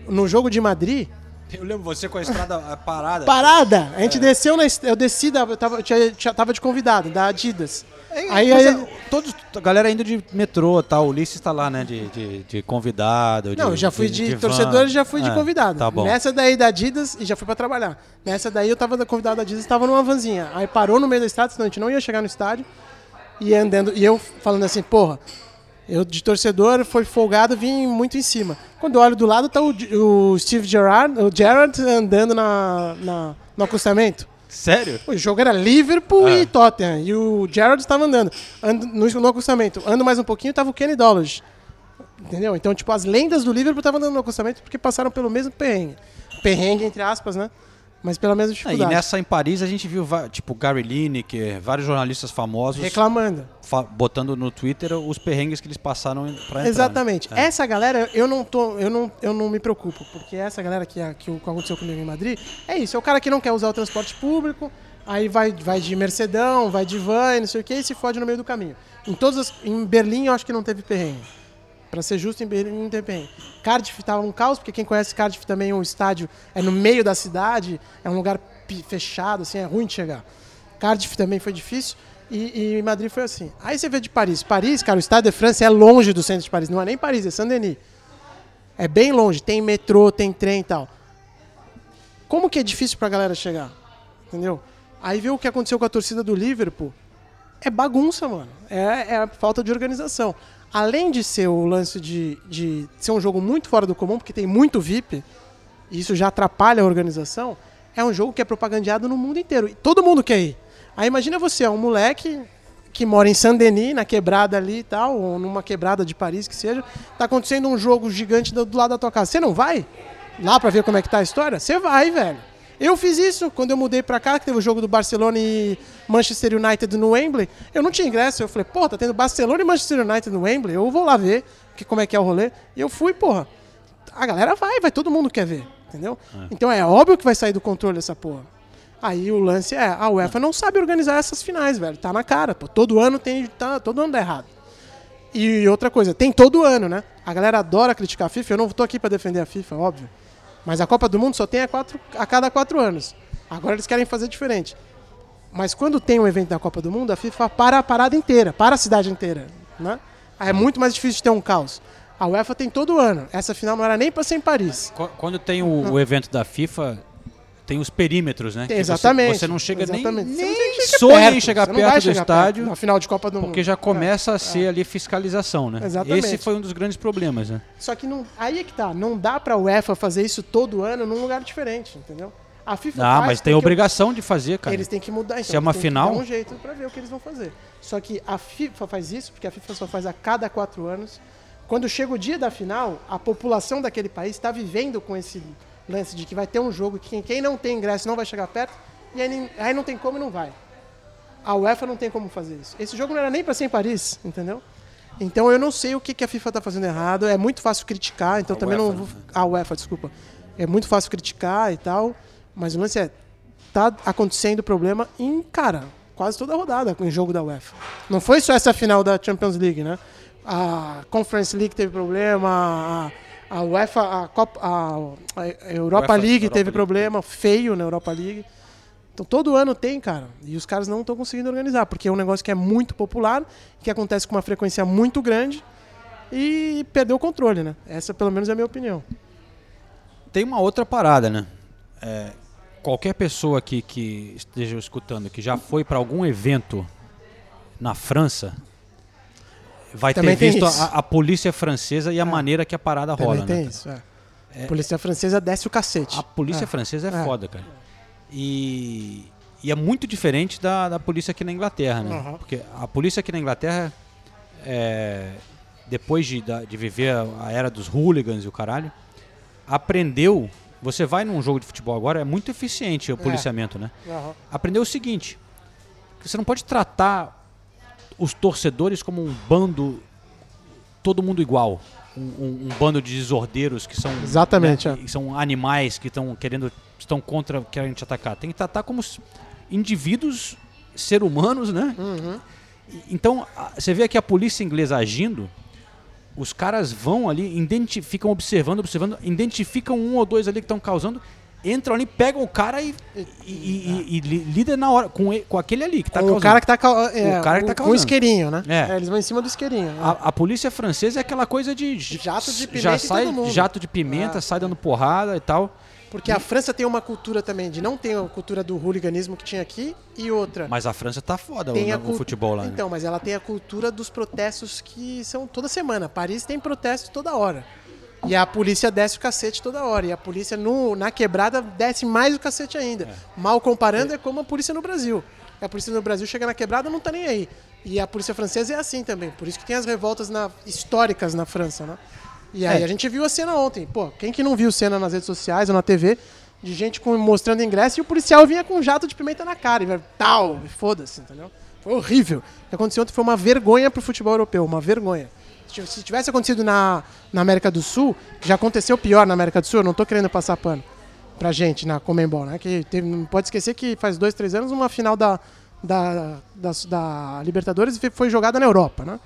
No jogo de Madrid, Eu lembro você com a estrada parada. parada, a gente desceu na. Eu desci, da, eu tava, eu tinha- tinha- tava de convidado, da Adidas. Aí, Aí, aí- todos, a galera indo de metrô, tá? O Ulisses tá lá, né? De, de, de convidado. Não, de, já fui de, van. torcedor e já fui de É, convidado. Tá bom. Nessa daí da Adidas e já fui pra trabalhar. Nessa daí eu tava da convidado da Adidas e tava numa vanzinha. Aí parou no meio da estrada, senão a gente não ia chegar no estádio. E andando, e eu falando assim, porra, eu de torcedor foi folgado, vim muito em cima. Quando eu olho do lado, tá o, o Steve Gerrard, o Gerrard andando na, na- no acostamento. Sério? O jogo era Liverpool É. e Tottenham. E o Gerrard estava andando. Ando, no, no acostamento. Ando mais um pouquinho, tava o Kenny Dollars. Entendeu? Então, tipo, as lendas do Liverpool estavam andando no acostamento porque passaram pelo mesmo perrengue. Perrengue, entre aspas, né? Mas pela mesma Ah, e dificuldade. nessa em Paris a gente viu, tipo, Gary Lineker, vários jornalistas famosos Reclamando. fa- botando no Twitter os perrengues que eles passaram pra entrar. Exatamente. É. Essa galera, eu não tô, eu não, eu não me preocupo, porque essa galera que, que aconteceu comigo em Madrid, é isso, é o cara que não quer usar o transporte público, aí vai, vai de Mercedão, vai de van, não sei o que, e se fode no meio do caminho. Em todas as, em Berlim eu acho que não teve perrengue. Pra ser justo, em Berlim não teve. Cardiff tava um caos, porque quem conhece Cardiff também, o estádio é no meio da cidade, é um lugar fechado, assim, é ruim de chegar. Cardiff também foi difícil. E, e Madrid foi assim. Aí você vê de Paris. Paris, cara, o Stade de France é longe do centro de Paris. Não é nem Paris, é Saint-Denis. É bem longe. Tem metrô, tem trem e tal. Como que é difícil pra galera chegar? Entendeu? Aí vê o que aconteceu com a torcida do Liverpool. É bagunça, mano. É, é falta de organização. Além de ser o lance de, de ser um jogo muito fora do comum, porque tem muito VIP, e isso já atrapalha a organização, é um jogo que é propagandeado no mundo inteiro. E todo mundo quer ir. Aí imagina você, é um moleque que mora em Saint-Denis, na quebrada ali e tal, ou numa quebrada de Paris que seja, tá acontecendo um jogo gigante do, do lado da tua casa. Você não vai lá pra ver como é que tá a história? Você vai, velho. Eu fiz isso quando eu mudei pra cá, que teve o jogo do Barcelona e Manchester United no Wembley. Eu não tinha ingresso. Eu falei, pô, tá tendo Barcelona e Manchester United no Wembley. Eu vou lá ver que, como é que é o rolê. E eu fui, porra. A galera vai, vai, todo mundo quer ver, entendeu? Então é óbvio que vai sair do controle essa porra. Aí o lance é, a UEFA não sabe organizar essas finais, velho. Tá na cara, pô. Todo ano tem, tá, todo ano dá errado. E outra coisa, tem todo ano, né? A galera adora criticar a FIFA. Eu não tô aqui pra defender a FIFA, óbvio. Mas a Copa do Mundo só tem a, quatro, a cada quatro anos. Agora eles querem fazer diferente. Mas quando tem um evento da Copa do Mundo, a FIFA para a parada inteira, para a cidade inteira. Né? É muito mais difícil de ter um caos. A UEFA tem todo ano. Essa final não era nem para ser em Paris. Qu- Quando tem o, o evento da FIFA, tem os perímetros, né? Tem, Que você- exatamente. Você, não chega exatamente. nem, Você nem tem que sonha em chegar Você perto do chegar estádio, na final de Copa do Mundo. porque já começa a ser ali fiscalização, né? Exatamente. Esse foi um dos grandes problemas, né? Só que não, aí é que tá. Não dá pra UEFA fazer isso todo ano num lugar diferente, entendeu? A FIFA Ah, faz mas tem porque obrigação de fazer, cara. Eles têm que mudar. Então, Se é uma final- Que dar um jeito pra ver o que eles vão fazer. Só que a FIFA faz isso porque a FIFA só faz a cada quatro anos. Quando chega o dia da final, a população daquele país está vivendo com esse lance de que vai ter um jogo que quem, quem não tem ingresso não vai chegar perto e aí, aí não tem como e não vai. A UEFA não tem como fazer isso. Esse jogo não era nem para ser em Paris, entendeu? Então eu não sei o que, que a FIFA está fazendo errado. É muito fácil criticar, então A também não UEFA, vou. né? A UEFA, desculpa. É muito fácil criticar e tal, mas o lance é tá acontecendo problema em, cara, quase toda a rodada com o jogo da UEFA. Não foi só essa final da Champions League, né? A Conference League teve problema, a, a UEFA, a, Copa, a, a Europa UEFA, League Europa teve League. problema feio na Europa League. Então todo ano tem, cara. E os caras não estão conseguindo organizar, porque é um negócio que é muito popular, que acontece com uma frequência muito grande e perdeu o controle, né? Essa pelo menos é a minha opinião. Tem uma outra parada, né? É, qualquer pessoa aqui que esteja escutando que já foi para algum evento na França, vai ter Também tem visto a, a polícia francesa e a maneira que a parada Também rola, tem né? isso, é. A polícia francesa desce o cacete. A polícia É. francesa é, É. foda, cara. E, e é muito diferente da, da polícia aqui na Inglaterra, né? Aham. Porque a polícia aqui na Inglaterra, é, depois de, de viver a, era dos hooligans e o caralho, aprendeu. Você vai num jogo de futebol agora, é muito eficiente o policiamento, né? Aham. Aprendeu o seguinte: você não pode tratar os torcedores como um bando, todo mundo igual. Um, um- um bando de desordeiros que são Exatamente, né, é. que são animais que estão querendo estão contra querem te atacar. Tem que tratar como indivíduos, ser humanos, né? Uhum. Então você vê aqui a polícia inglesa agindo. Os caras vão ali, ficam observando, observando, identificam um ou dois ali que estão causando, entram ali, pegam o cara e, e, e- e- e na hora com, com aquele ali que tá o causando. cara que tá, é, O cara que tá com o causando. isqueirinho, né? É. eles vão em cima do isqueirinho. né? A, a polícia francesa é aquela coisa de Jato de pimenta já sai jato de pimenta, É. sai dando porrada e tal. Porque a França tem uma cultura também de não ter a cultura do hooliganismo que tinha aqui e outra. Mas a França tá foda tem no, a no cul- futebol lá. né? Então, mas ela tem a cultura dos protestos que são toda semana. Paris tem protesto toda hora. E a polícia desce o cacete toda hora. E a polícia no, na quebrada desce mais o cacete ainda. Mal comparando, é como a polícia no Brasil. A polícia no Brasil chega na quebrada não tá nem aí. E a polícia francesa é assim também. Por isso que tem as revoltas na- históricas na França, né? E aí É. a gente viu a cena ontem. Pô, quem que não viu cena nas redes sociais ou na TV de gente com- mostrando ingresso e o policial vinha com um jato de pimenta na cara e vai, tal, foda-se, entendeu? Foi horrível. O que aconteceu ontem foi uma vergonha pro futebol europeu, uma vergonha. Se tiv- Se tivesse acontecido na, na América do Sul, já aconteceu pior na América do Sul, eu não tô querendo passar pano pra gente na Comembol, né? Que teve, não pode esquecer que faz dois, três anos uma final da, da, da, da Libertadores foi jogada na Europa, né?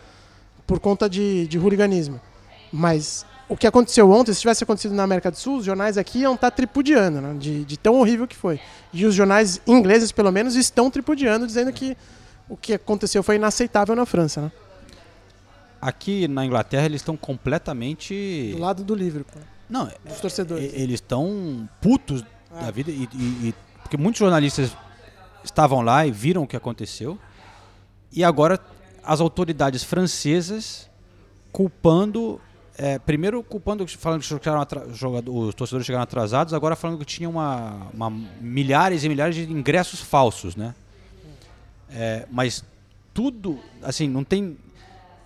Por conta de, de hooliganismo. Mas o que aconteceu ontem, se tivesse acontecido na América do Sul, os jornais aqui iam estar tripudiando, né? De, de tão horrível que foi. E os jornais ingleses, pelo menos, estão tripudiando, dizendo que o que aconteceu foi inaceitável na França, né? Aqui na Inglaterra eles estão completamente. Do lado do Liverpool, Não, dos torcedores. eles estão putos da vida. E, e- e- porque muitos jornalistas estavam lá e viram o que aconteceu. E agora as autoridades francesas culpando. é, primeiro culpando, falando que os torcedores chegaram atrasados, agora falando que tinha uma, uma- milhares e milhares de ingressos falsos, né? É, mas tudo, assim, não tem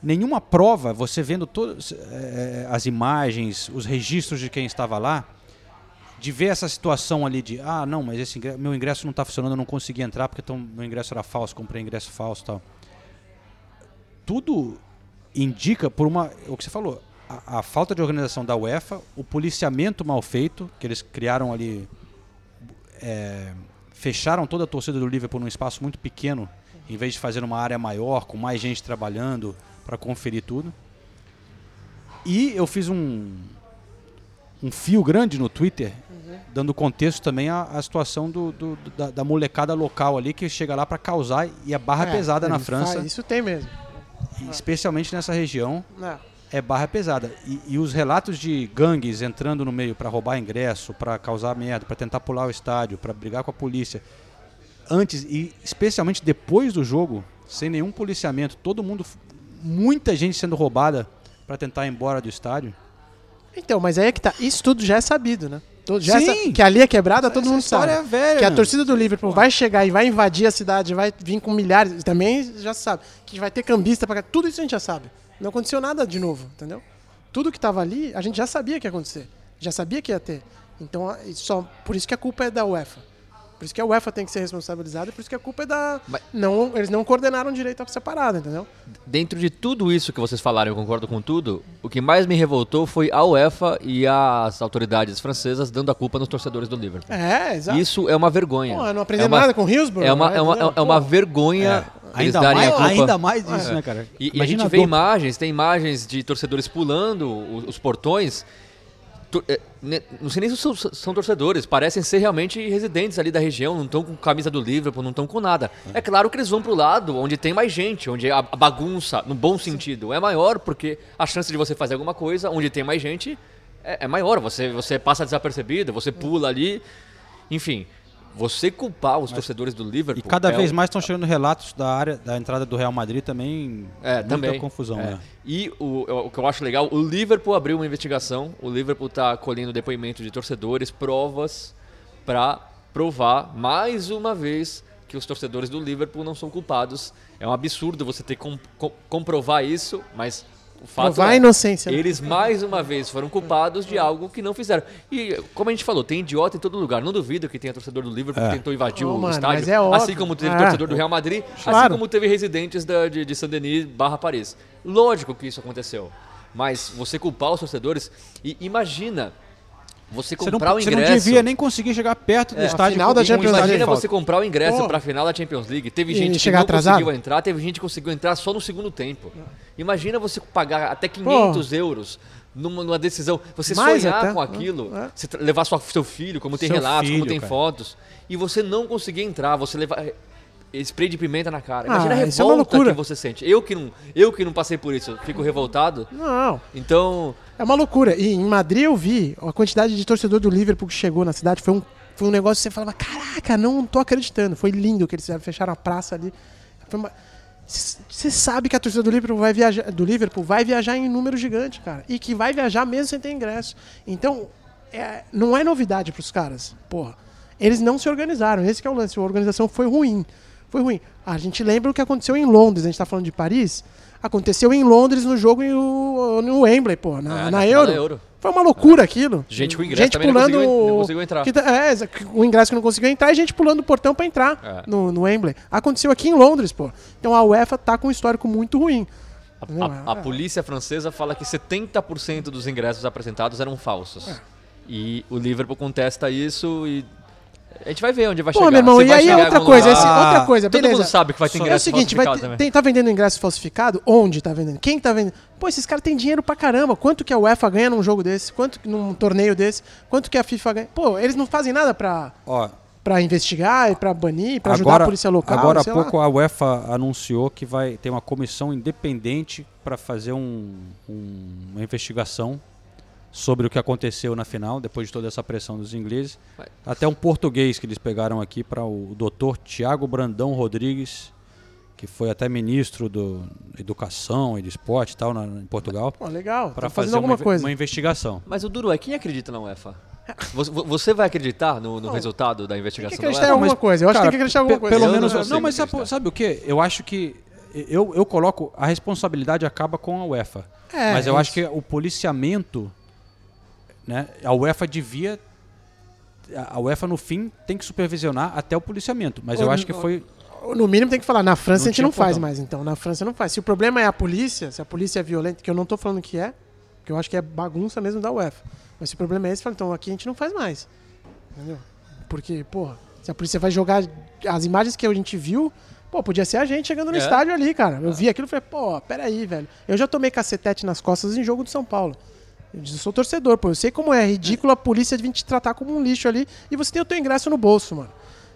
nenhuma prova, você vendo todas eh, as imagens, os registros de quem estava lá, de ver essa situação ali de, ah, não, mas esse ingresso- meu ingresso não está funcionando, eu não consegui entrar porque então, meu ingresso era falso, comprei ingresso falso tal. Tudo indica por uma, o que você falou, a, a falta de organização da UEFA, o policiamento mal feito, que eles criaram ali, eh, fecharam toda a torcida do Liverpool num espaço muito pequeno, em vez de fazer uma área maior, com mais gente trabalhando para conferir tudo. E eu fiz um, um fio grande no Twitter, dando contexto também à, à situação do, do- do- da, da molecada local ali que chega lá para causar e a barra É, pesada na França, faz- isso tem mesmo. especialmente nessa região, Não. é barra pesada. E, e os relatos de gangues entrando no meio para roubar ingresso, para causar merda, para tentar pular o estádio, para brigar com a polícia, antes e especialmente depois do jogo, sem nenhum policiamento, todo mundo, muita gente sendo roubada para tentar ir embora do estádio. Então, mas aí é que tá. Isso tudo já é sabido, né? Todo- já é Sim. sa- que ali é quebrada, todo Essa mundo sabe. é velha, que a torcida do Liverpool vai chegar e vai invadir a cidade, vai vir com milhares, também já se sabe. Que vai ter cambista cá. Tudo isso a gente já sabe. Não aconteceu nada de novo, entendeu? Tudo que tava ali, a gente já sabia que ia acontecer. Já sabia que ia ter. Então, só, por isso que a culpa é da UEFA. Por isso que a UEFA tem que ser responsabilizada e por isso que a culpa é da. Mas- Não, eles não coordenaram direito essa parada, entendeu? Dentro de tudo isso que vocês falaram, eu concordo com tudo, o que mais me revoltou foi a UEFA e as autoridades francesas dando a culpa nos torcedores do Liverpool. É, exato. Isso é uma vergonha. Pô, não é aprendeu uma, nada com o Hillsborough? É uma, né? é uma, é uma vergonha eles Ainda darem mais, a culpa. ainda mais disso, né, cara? E, e a gente vê imagens, tem imagens de torcedores pulando os, os portões. É, ne- não sei nem se são, são torcedores, parecem ser realmente residentes ali da região, não estão com camisa do Liverpool, não estão com nada. É claro que eles vão pro lado onde tem mais gente, onde a, a bagunça, no bom sentido, é maior, porque a chance de você fazer alguma coisa onde tem mais gente é, é maior. Você, você passa desapercebido, você pula ali, enfim. Você culpar os torcedores do Liverpool. E cada é vez um- mais estão chegando relatos da área da entrada do Real Madrid também. É, muita também. confusão, É. né? E o, o que eu acho legal, o Liverpool abriu uma investigação. O Liverpool tá colhendo depoimento de torcedores, provas para provar mais uma vez que os torcedores do Liverpool não são culpados. É um absurdo você ter que com, com- comprovar isso, mas o fato Provar é, a inocência, né? Eles mais uma vez foram culpados de algo que não fizeram. E como a gente falou, tem idiota em todo lugar. Não duvido que tenha torcedor do Liverpool que tentou invadir Oh, o mano, estádio, mas é óbvio. assim como teve É. torcedor do Real Madrid, assim Claro. como teve residentes da- de, de Saint-Denis barra Paris. Lógico que isso aconteceu. Mas você culpar os torcedores e imagina você Você não, comprar o você ingresso. não devia nem conseguir chegar perto do É, a estádio. final da Champions estádio Imagina você comprar o ingresso Pô. pra final da Champions League. Teve E gente que não atrasado? conseguiu entrar, teve gente que conseguiu entrar só no segundo tempo. Imagina você pagar até 500 euros numa, numa decisão. Você Mais sonhar até. com aquilo, É. você levar sua- seu filho, como tem Seu relatos, como filho, tem cara. fotos, e você não conseguir entrar, você levar spray de pimenta na cara. Ah, Imagina a isso é uma revolta loucura. que você sente. Eu que não, eu que não passei por isso, fico revoltado. Não, Então, é uma loucura. E em Madrid eu vi a quantidade de torcedor do Liverpool que chegou na cidade. Foi um, foi um negócio que você falava, caraca, não tô acreditando. Foi lindo que eles fizeram, fecharam a praça ali. Foi uma- Você sabe que a torcida do Liverpool vai viajar, do Liverpool vai viajar em número gigante, cara. E que vai viajar mesmo sem ter ingresso. Então, é, não é novidade pros caras. Porra. Eles não se organizaram. Esse que é o lance. A organização foi ruim. Foi ruim. A gente lembra o que aconteceu em Londres. A gente tá falando de Paris. Aconteceu em Londres no jogo em o- no Wembley, pô. Na, É, na Euro. Euro. Foi uma loucura aquilo. Gente com ingresso também não conseguiu- não conseguiu entrar. que tá- é, o ingresso que não conseguiu entrar e gente pulando o portão pra entrar É. no, no Wembley. Aconteceu aqui em Londres, pô. Então a UEFA tá com um histórico muito ruim. A, a É. polícia francesa fala que 70% dos ingressos apresentados eram falsos. E o Liverpool contesta isso e a gente vai ver onde vai Pô, chegar. meu irmão, Se e vai aí é chegar em outra algum coisa, lugar- esse- outra coisa, Todo beleza. mundo sabe que vai ter É o ingresso seguinte, vai falsificado ter- também. tem, tá vendendo ingresso falsificado? Onde tá vendendo? Quem tá vendendo? Pô, esses caras têm dinheiro pra caramba. Quanto que a UEFA ganha num jogo desse? Quanto que num torneio desse? Quanto que a FIFA ganha? Pô, eles não fazem nada pra, Ó, pra investigar e pra banir, pra ajudar a polícia local. agora há sei lá. pouco a UEFA anunciou que vai ter uma comissão independente para fazer um- um- uma investigação sobre o que aconteceu na final, depois de toda essa pressão dos ingleses. Até um português que eles pegaram aqui para o doutor Tiago Brandão Rodrigues, que foi até ministro do Educação e de Esporte e tal na, em Portugal, Pô, legal. para Tá fazer alguma uma, coisa. uma investigação. Mas o duro é, quem acredita na UEFA? *laughs* Você, vai acreditar no, no resultado da Tem investigação que da acreditar em alguma coisa. Eu acho que tem que acreditar em alguma coisa. Pelo Eu menos. não Não, mas sabe, sabe o que? Eu acho que. Eu, eu coloco. A responsabilidade acaba com a UEFA. É, mas eu é acho que o policiamento. Né, a UEFA devia. A UEFA, no fim, tem que supervisionar até o policiamento. Mas eu Ô, acho que foi. No mínimo tem que falar, na França Não a gente não faz mais, então. Na França não faz. Se o problema é a polícia, se a polícia é violenta, que eu não tô falando que é, que eu acho que é bagunça mesmo da UEFA. Mas se o problema é esse, fala, então aqui a gente não faz mais. Entendeu? Porque, porra, se a polícia vai jogar as imagens que a gente viu, pô, podia ser a gente chegando no É. estádio ali, cara. Eu vi aquilo e falei, pô, peraí, velho. Eu já tomei cacetete nas costas em jogo de São Paulo. Eu sou torcedor, pô. Eu sei como é ridículo a polícia vir te tratar como um lixo ali e você tem o teu ingresso no bolso, mano.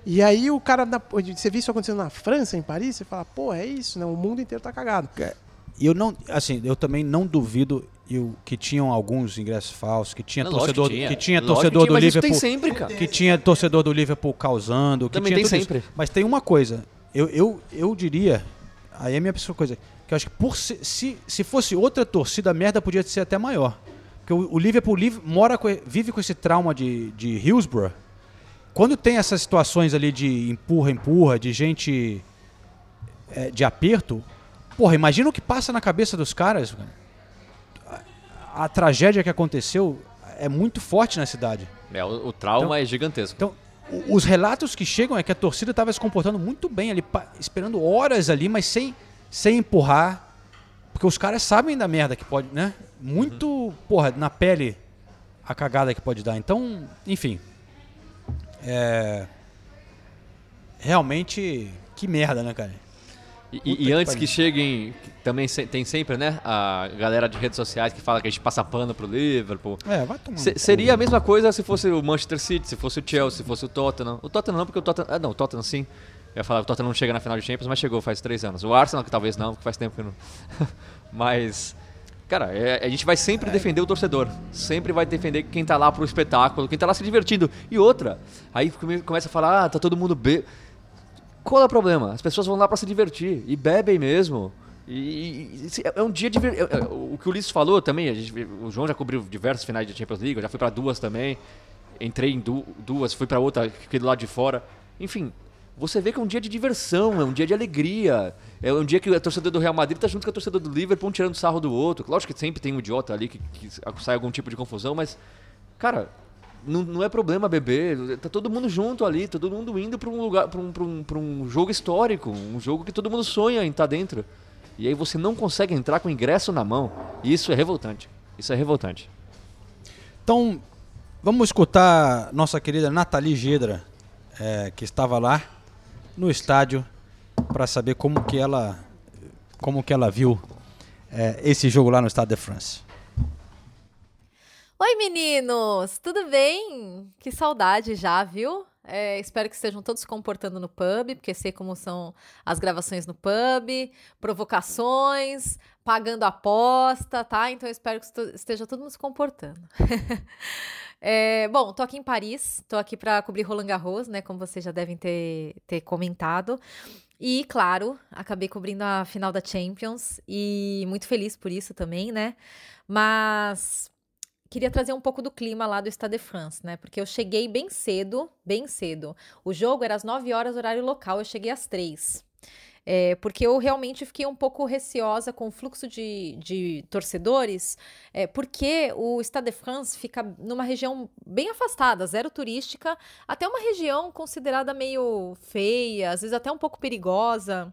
E aí o cara, na- você vê isso acontecendo na França, em Paris, você fala, pô, é isso, né? O mundo inteiro tá cagado. E eu não. Assim, eu também não duvido eu, que tinham alguns ingressos falsos, que tinha Não, torcedor, que tinha. que tinha torcedor que tinha, do Liverpool. tem sempre, cara. Que tinha torcedor do Liverpool causando. Que Também tinha tem tudo isso. sempre. Mas tem uma coisa, eu, eu, eu diria, aí é a minha pessoa coisa, que eu acho que por se, se, se fosse outra torcida, a merda podia ser até maior. Porque o, o Liverpool liv- mora com- vive com esse trauma de, de Hillsborough. Quando tem essas situações ali de empurra-empurra, de gente é, de aperto, porra, imagina o que passa na cabeça dos caras. cara. A, a tragédia que aconteceu é muito forte na cidade. É, o, o trauma é gigantesco. Então, os relatos que chegam é que a torcida estava se comportando muito bem ali, esperando horas ali, mas sem, sem empurrar. Porque os caras sabem da merda que pode, né? Muito, porra, na pele a cagada que pode dar. Então, enfim. É. Realmente, que merda, né, cara? E, e que antes pariu. que cheguem, que também se- tem sempre, né, a galera de redes sociais que fala que a gente passa pano pro Liverpool. É, vai tomar. Se- seria a mesma coisa se fosse o Manchester City, se fosse o Chelsea, se fosse o Tottenham. O Tottenham não, porque o Tottenham. Ah, não, o Tottenham sim. Eu ia falar que o Tottenham não chega na final de Champions, mas chegou faz três anos. O Arsenal, que talvez não, porque faz tempo que não. *laughs* mas. Cara, é- a gente vai sempre defender o torcedor. Sempre vai defender quem tá lá pro espetáculo, quem tá lá se divertindo. E outra, aí come- começa a falar, ah, tá todo mundo be... Qual é o problema? As pessoas vão lá pra se divertir e bebem mesmo. E, e- é um dia de é- é, o que o Ulisses falou também, gente, o João já cobriu diversas finais de Champions League, eu já fui pra duas também. Entrei em du- duas, fui pra outra, fiquei do lado de fora. Enfim, você vê que é um dia de diversão, é um dia de alegria. É um dia que a torcedor do Real Madrid tá junto com a torcedor do Liverpool, um tirando sarro do outro. Lógico que sempre tem um idiota ali que, que sai algum tipo de confusão, mas, cara, não, não é problema beber. Tá todo mundo junto ali, todo mundo indo pra um lugar, pra um, um, um jogo histórico, um jogo que todo mundo sonha em estar dentro. E aí você não consegue entrar com o ingresso na mão. E isso é revoltante. Isso é revoltante. Então, vamos escutar nossa querida Nathalie Gedra, é, que estava lá no estádio, para saber como que ela, como que ela viu é, esse jogo lá no Stade de France. Oi, meninos! Tudo bem? Que saudade já, viu? É, espero que estejam todos comportando no pub, porque sei como são as gravações no pub, provocações, pagando aposta, tá? Então espero que esteja todo mundo se comportando. *laughs* É, bom, tô aqui em Paris, tô aqui para cobrir Roland Garros, né? Como vocês já devem ter, ter comentado. E, claro, acabei cobrindo a final da Champions e muito feliz por isso também, né? Mas queria trazer um pouco do clima lá do Stade de France, né? Porque eu cheguei bem cedo, bem cedo. O jogo era às 9 horas, horário local, eu cheguei às 3. É, porque eu realmente fiquei um pouco receosa com o fluxo de, de torcedores, é, porque o Stade de France fica numa região bem afastada, zero turística, até uma região considerada meio feia, às vezes até um pouco perigosa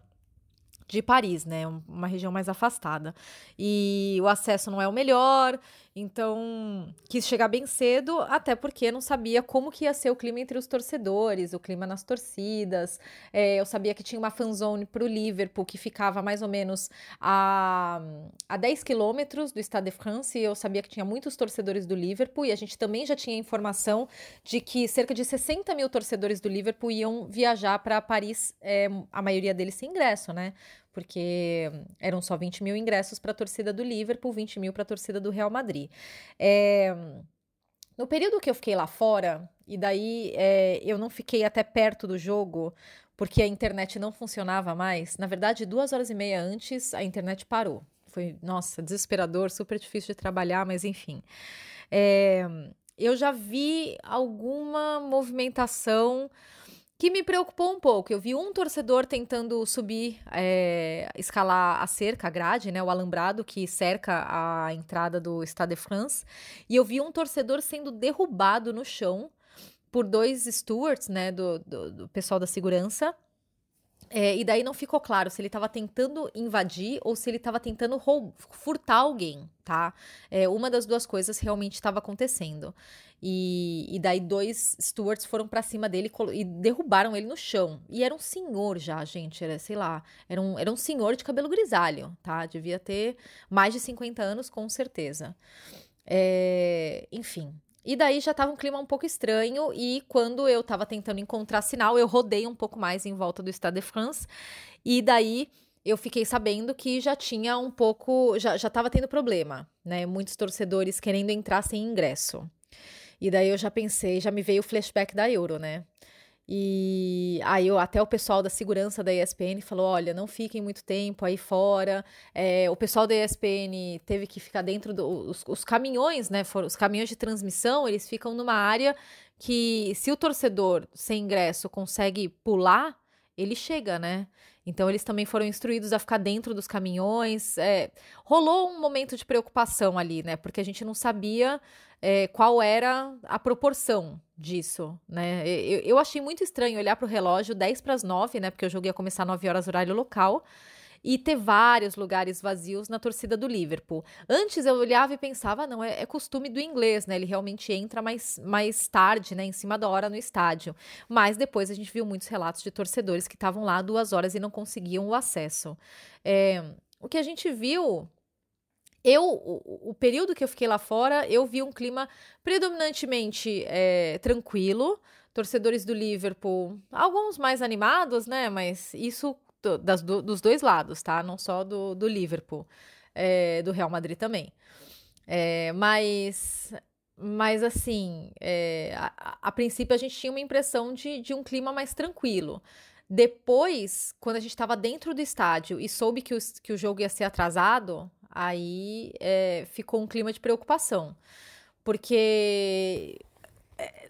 de Paris, né? Um- Uma região mais afastada. E o acesso não é o melhor, então quis chegar bem cedo, até porque não sabia como que ia ser o clima entre os torcedores, o clima nas torcidas. É, eu sabia que tinha uma fanzone para o Liverpool que ficava mais ou menos a, a 10 quilômetros do Stade de France, eu sabia que tinha muitos torcedores do Liverpool, e a gente também já tinha informação de que cerca de 60 mil torcedores do Liverpool iam viajar para Paris, é, a maioria deles sem ingresso, né? Porque eram só 20 mil ingressos para a torcida do Liverpool, 20 mil para a torcida do Real Madrid. É, no período que eu fiquei lá fora, e daí é, eu não fiquei até perto do jogo, porque a internet não funcionava mais. Na verdade, duas horas e meia antes, a internet parou. Foi, nossa, desesperador, super difícil de trabalhar, mas enfim. É, eu já vi alguma movimentação que me preocupou um pouco. Eu vi um torcedor tentando subir, é, escalar a cerca, a grade, né, o alambrado que cerca a entrada do Stade de France, e eu vi um torcedor sendo derrubado no chão por dois stewards, né, do, do, do pessoal da segurança. É, e daí não ficou claro se ele estava tentando invadir ou se ele estava tentando furtar alguém, tá? É, uma das duas coisas realmente estava acontecendo. E, e daí dois stewards foram pra cima dele e derrubaram ele no chão. E era um senhor já, gente, era, sei lá, era um, era um senhor de cabelo grisalho, tá? Devia ter mais de 50 anos, com certeza. É, enfim. E daí já tava um clima um pouco estranho, e quando eu tava tentando encontrar sinal, eu rodei um pouco mais em volta do Stade de France, e daí eu fiquei sabendo que já tinha um pouco, já, já tava tendo problema, né? Muitos torcedores querendo entrar sem ingresso. E daí eu já pensei, já me veio o flashback da Euro, né? E aí eu, até o pessoal da segurança da ESPN falou: olha, não fiquem muito tempo aí fora. É, o pessoal da ESPN teve que ficar dentro dos os caminhões, né? Foram, os caminhões de transmissão, eles ficam numa área que, se o torcedor sem ingresso consegue pular, ele chega, né? Então eles também foram instruídos a ficar dentro dos caminhões. É, rolou um momento de preocupação ali, né? Porque a gente não sabia é, qual era a proporção disso, né? Eu, eu achei muito estranho olhar para o relógio 10 para as 9, né? Porque o jogo ia começar 9 horas horário local. E ter vários lugares vazios na torcida do Liverpool. Antes eu olhava e pensava, não, é, é costume do inglês, né? Ele realmente entra mais, mais tarde, né? Em cima da hora no estádio. Mas depois a gente viu muitos relatos de torcedores que estavam lá duas horas e não conseguiam o acesso. É, o que a gente viu eu, o, o período que eu fiquei lá fora, eu vi um clima predominantemente é, tranquilo. Torcedores do Liverpool, alguns mais animados, né? Mas isso do- das do- dos dois lados, tá? Não só do, do Liverpool. é, do Real Madrid também. É, mas, mas assim, é, a, a- princípio a gente tinha uma impressão de, de um clima mais tranquilo. Depois, quando a gente estava dentro do estádio e soube que o, que o jogo ia ser atrasado, aí é, ficou um clima de preocupação. Porque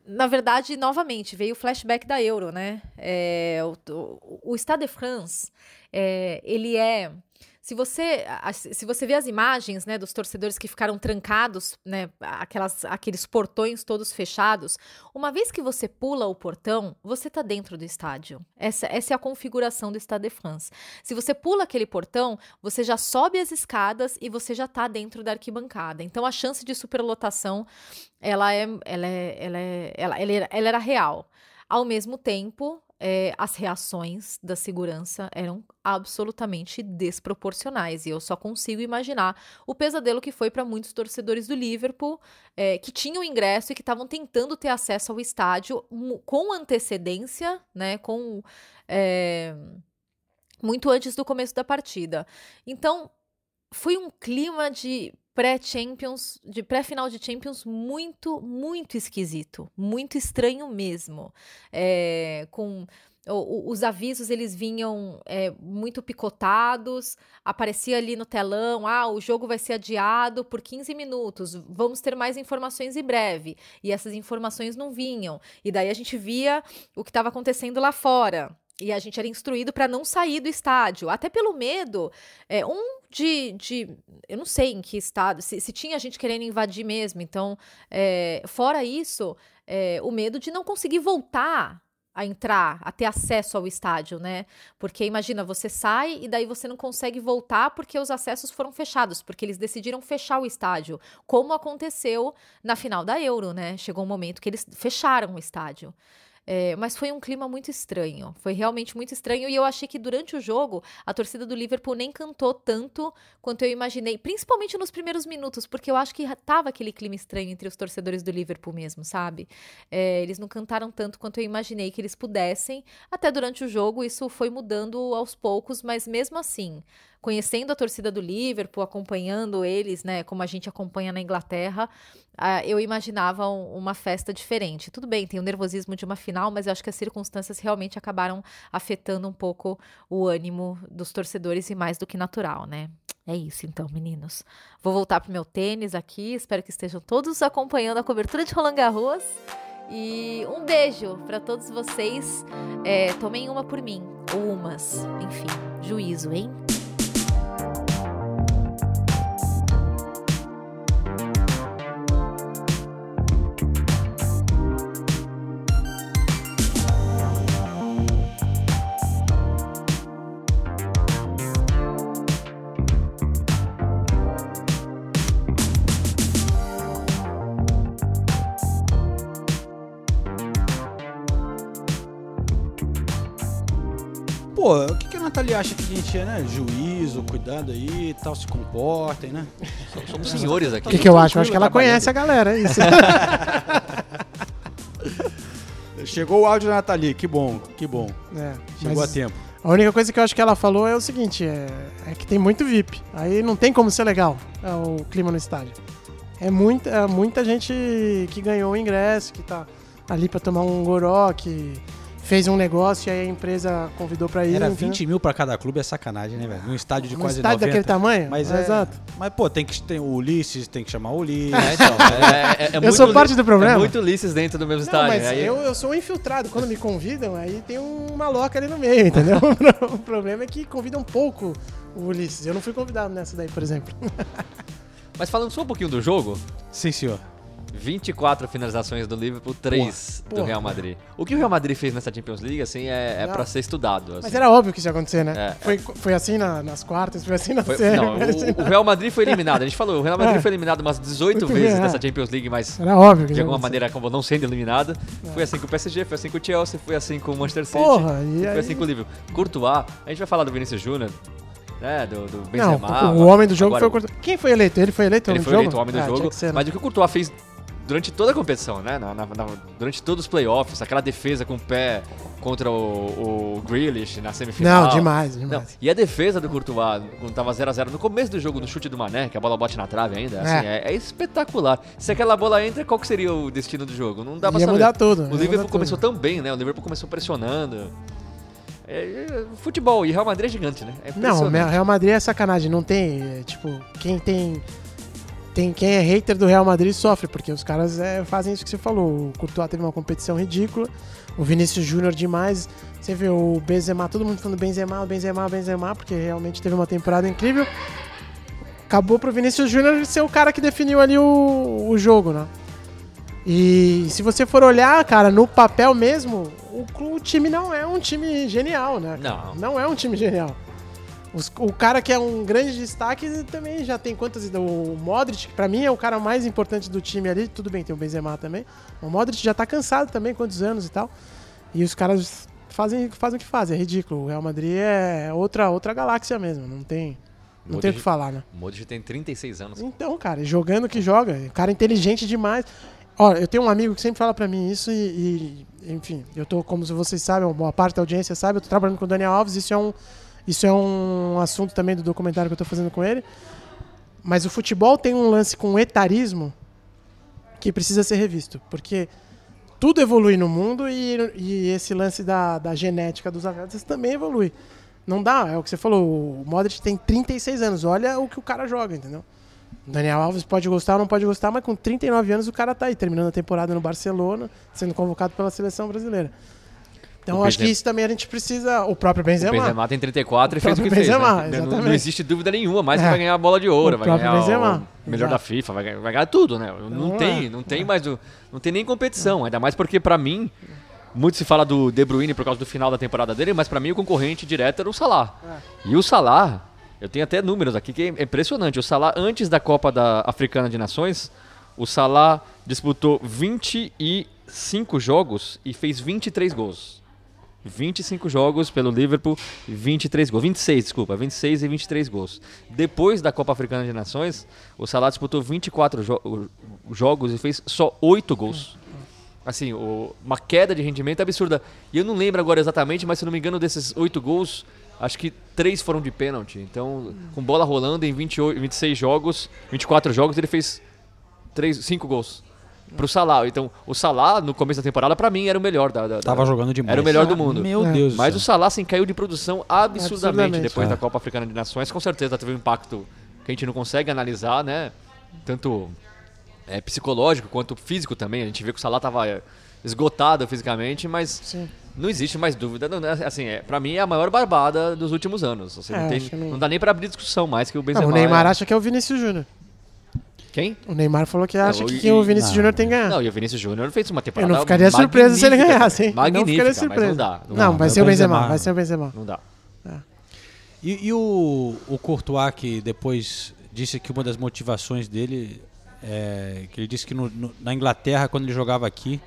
na verdade, novamente, veio o flashback da Euro, né? É, o, o, Stade de France, é, ele é... Se você, se você vê as imagens né, dos torcedores que ficaram trancados, né, aquelas, aqueles portões todos fechados, uma vez que você pula o portão, você está dentro do estádio. Essa, essa é a configuração do Stade de France. Se você pula aquele portão, você já sobe as escadas e você já está dentro da arquibancada. Então, a chance de superlotação ela é, ela é, ela é, ela, ela ela era real. Ao mesmo tempo, é, as reações da segurança eram absolutamente desproporcionais e eu só consigo imaginar o pesadelo que foi para muitos torcedores do Liverpool é, que tinham ingresso e que estavam tentando ter acesso ao estádio com antecedência, né, com é, muito antes do começo da partida. Então, foi um clima de pré-Champions, de pré-final de Champions muito, muito esquisito, muito estranho mesmo. É, com os avisos eles vinham é, muito picotados, aparecia ali no telão, ah, o jogo vai ser adiado por 15 minutos, vamos ter mais informações em breve. E essas informações não vinham. E daí a gente via o que estava acontecendo lá fora. E a gente era instruído para não sair do estádio, até pelo medo, é, um de, de eu não sei em que estado, se, se tinha gente querendo invadir mesmo. Então, é, fora isso, é, o medo de não conseguir voltar a entrar, a ter acesso ao estádio, né? Porque imagina, você sai e daí você não consegue voltar porque os acessos foram fechados, porque eles decidiram fechar o estádio, como aconteceu na final da Euro, né? Chegou um momento que eles fecharam o estádio. É, mas foi um clima muito estranho. Foi realmente muito estranho. E eu achei que durante o jogo, a torcida do Liverpool nem cantou tanto quanto eu imaginei. Principalmente nos primeiros minutos, porque eu acho que tava aquele clima estranho entre os torcedores do Liverpool mesmo, sabe? É, eles não cantaram tanto quanto eu imaginei que eles pudessem. Até durante o jogo, isso foi mudando aos poucos, mas mesmo assim. Conhecendo a torcida do Liverpool, acompanhando eles, né, como a gente acompanha na Inglaterra, ah, eu imaginava um- uma festa diferente. Tudo bem, tem o nervosismo de uma final, mas eu acho que as circunstâncias realmente acabaram afetando um pouco o ânimo dos torcedores e mais do que natural, né? É isso então, meninos. Vou voltar pro meu tênis aqui, espero que estejam todos acompanhando a cobertura de Roland Garros. E um beijo para todos vocês. É, tomem uma por mim, ou umas, enfim, juízo, hein? Nathalie acha que a gente é, né? Juízo, cuidado aí e tal, se comportem, né? Somos senhores O aqui. que, que eu acho? Eu acho que ela conhece a galera, é isso. *laughs* Chegou o áudio da Nathalie, que bom, que bom. É, Chegou a tempo. A única coisa que eu acho que ela falou é o seguinte: é, é que tem muito VIP. Aí não tem como ser legal é, o clima no estádio. É muita, é muita gente que ganhou o ingresso, que tá ali pra tomar um goró, que fez um negócio e aí a empresa convidou pra ir. Era entendeu? 20 mil pra cada clube, é sacanagem, né, velho? Num estádio de Um quase estádio 90. daquele tamanho? Mas é, é, exato. Mas, pô, tem que ter o Ulisses, tem que chamar o Ulisses. É, então, é- é- é muito sou parte do problema. É muito Ulisses dentro do mesmo Não, estádio. mas né? Aí- eu, eu sou um infiltrado. Quando me convidam, aí tem um maloca ali no meio, entendeu? *laughs* *laughs* o problema é que convidam pouco o Ulisses. Eu não fui convidado nessa daí, por exemplo. Mas falando só um pouquinho do jogo, Sim, senhor. 24 finalizações do Liverpool, 3 do Porra. Real Madrid. O que o Real Madrid fez nessa Champions League, assim, é, é Não. pra ser estudado. assim. Mas era óbvio que isso ia acontecer, né? É. Foi, foi assim na- nas quartas, foi assim na Foi- série. não, foi assim o, o Real Madrid foi eliminado. A gente falou, o Real Madrid É. foi eliminado umas 18 Muito vezes bem, é. nessa Champions League, mas Era óbvio de alguma maneira acabou não sendo eliminado. Foi assim com o PSG, foi assim com o Chelsea, foi assim com o Manchester City. Porra, foi aí- assim com o Liverpool. Courtois, a gente vai falar do Vinícius Júnior, né, do, do Não, Benzema. o homem do jogo Agora, foi o Courtois. Quem foi eleito? Ele foi eleito o Ele foi eleito o homem do Ah, jogo, ser, né? mas o que o Courtois fez durante toda a competição, né? Na- na- na- durante todos os playoffs, aquela defesa com o pé contra o, o Grealish na semifinal. Não, demais, Não, demais. E a defesa do Courtois, quando tava 0x0 no começo do jogo, no chute do Mané, que a bola bate na trave ainda, assim, é, é espetacular. Se aquela bola entra, qual que seria o destino do jogo? Não dá pra Ia saber. mudar tudo, O Liverpool começou tudo. tão bem, né? O Liverpool começou pressionando. É, é, futebol e Real Madrid é gigante, né? É Não. Real Madrid é sacanagem. Não tem, é, tipo, quem tem. Tem quem é hater do Real Madrid sofre, porque os caras é, fazem isso que você falou. O Courtois teve uma competição ridícula, o Vinícius Júnior demais. Você vê o Benzema, todo mundo falando Benzema, Benzema, Benzema, porque realmente teve uma temporada incrível. Acabou pro Vinícius Júnior ser o cara que definiu ali o, o jogo, né? E se você for olhar, cara, no papel mesmo, o, o time não é um time genial, né? Não. Não é um time genial. Os- o cara que é um grande destaque também já tem quantas. O Modric, que pra mim é o cara mais importante do time ali. Tudo bem, tem o Benzema também. O Modric já tá cansado também, quantos anos e tal. E os caras fazem, fazem o que fazem, é ridículo. O Real Madrid é outra, outra galáxia mesmo. Não tem, não tem o que falar, né? O Modric tem 36 anos. Então, cara, jogando que joga, cara inteligente demais. Ó, eu tenho um amigo que sempre fala pra mim isso e, e, enfim, eu tô, como vocês sabem, uma boa parte da audiência sabe, eu tô trabalhando com o Daniel Alves, isso é um, isso é um assunto também do documentário que eu tô fazendo com ele. Mas o futebol tem um lance com etarismo que precisa ser revisto, porque tudo evolui no mundo e, e esse lance da, da genética dos atletas também evolui. Não dá, é o que você falou, o Modric tem 36 anos, olha o que o cara joga, entendeu? Daniel Alves pode gostar ou não pode gostar, mas com 39 anos o cara tá aí, terminando a temporada no Barcelona, sendo convocado pela seleção brasileira. Então O acho que Benzema- isso também a gente precisa. O próprio O Benzema. Benzema tem 34 e O fez o que próprio fez. Benzema, né? Não- Não, existe dúvida nenhuma, mais que É. vai ganhar a bola de ouro, O vai próprio ganhar Benzema, o melhor exato. da FIFA, vai ganhar, vai ganhar tudo, né? Não Então, tem, é, não tem mais não tem nem competição, ainda mais porque pra mim muito se fala do De Bruyne por causa do final da temporada dele, mas pra mim o concorrente direto era o Salah. É. E o Salah, eu tenho até números aqui que é impressionante. O Salah antes da Copa da Africana de Nações, o Salah disputou 25 jogos e fez 23 gols. 25 jogos pelo Liverpool, 23 gols. 26, desculpa, 26 e 23 gols. Depois da Copa Africana de Nações, o Salah disputou 24 jo jogos e fez só 8 gols. Assim, o- uma queda de rendimento absurda. E eu não lembro agora exatamente, mas se não me engano, desses 8 gols, acho que 3 foram de pênalti. Então, com bola rolando em 28, 26 jogos, 24 jogos, ele fez 3, 5 gols. Pro Salah. Então, o Salah, no começo da temporada, pra mim, era o melhor da, da- da- Tava jogando demais. Era o melhor do mundo. Meu É. Deus Mas o. Salah assim, caiu de produção absurdamente, Absurdamente. depois É. da Copa Africana de Nações. Com certeza teve um impacto que a gente não consegue analisar, né? Tanto é, psicológico quanto físico também. A gente vê que o Salah tava é, esgotado fisicamente, mas Sim. não existe mais dúvida. Não, é- assim, é, pra mim é a maior barbada dos últimos anos. Assim, É, não, tem- não- dá nem pra abrir discussão mais que o Benzema. Não, o Neymar é- acha que é o Vinícius Júnior. Quem? O Neymar falou que acha Não, que o Vinícius Júnior tem que ganhar. Não, e o Vinícius Júnior fez uma Eu temporada não ficaria surpreso se ele ganhasse, hein? Magnífica, não ficaria surpreso. não dá. Não, Não, dá, vai é ser o Benzema, Benzema. vai ser o Benzema. não dá. E, e o, o Courtois, que depois disse que uma das motivações dele é que ele disse que no- no- na Inglaterra, quando ele jogava aqui,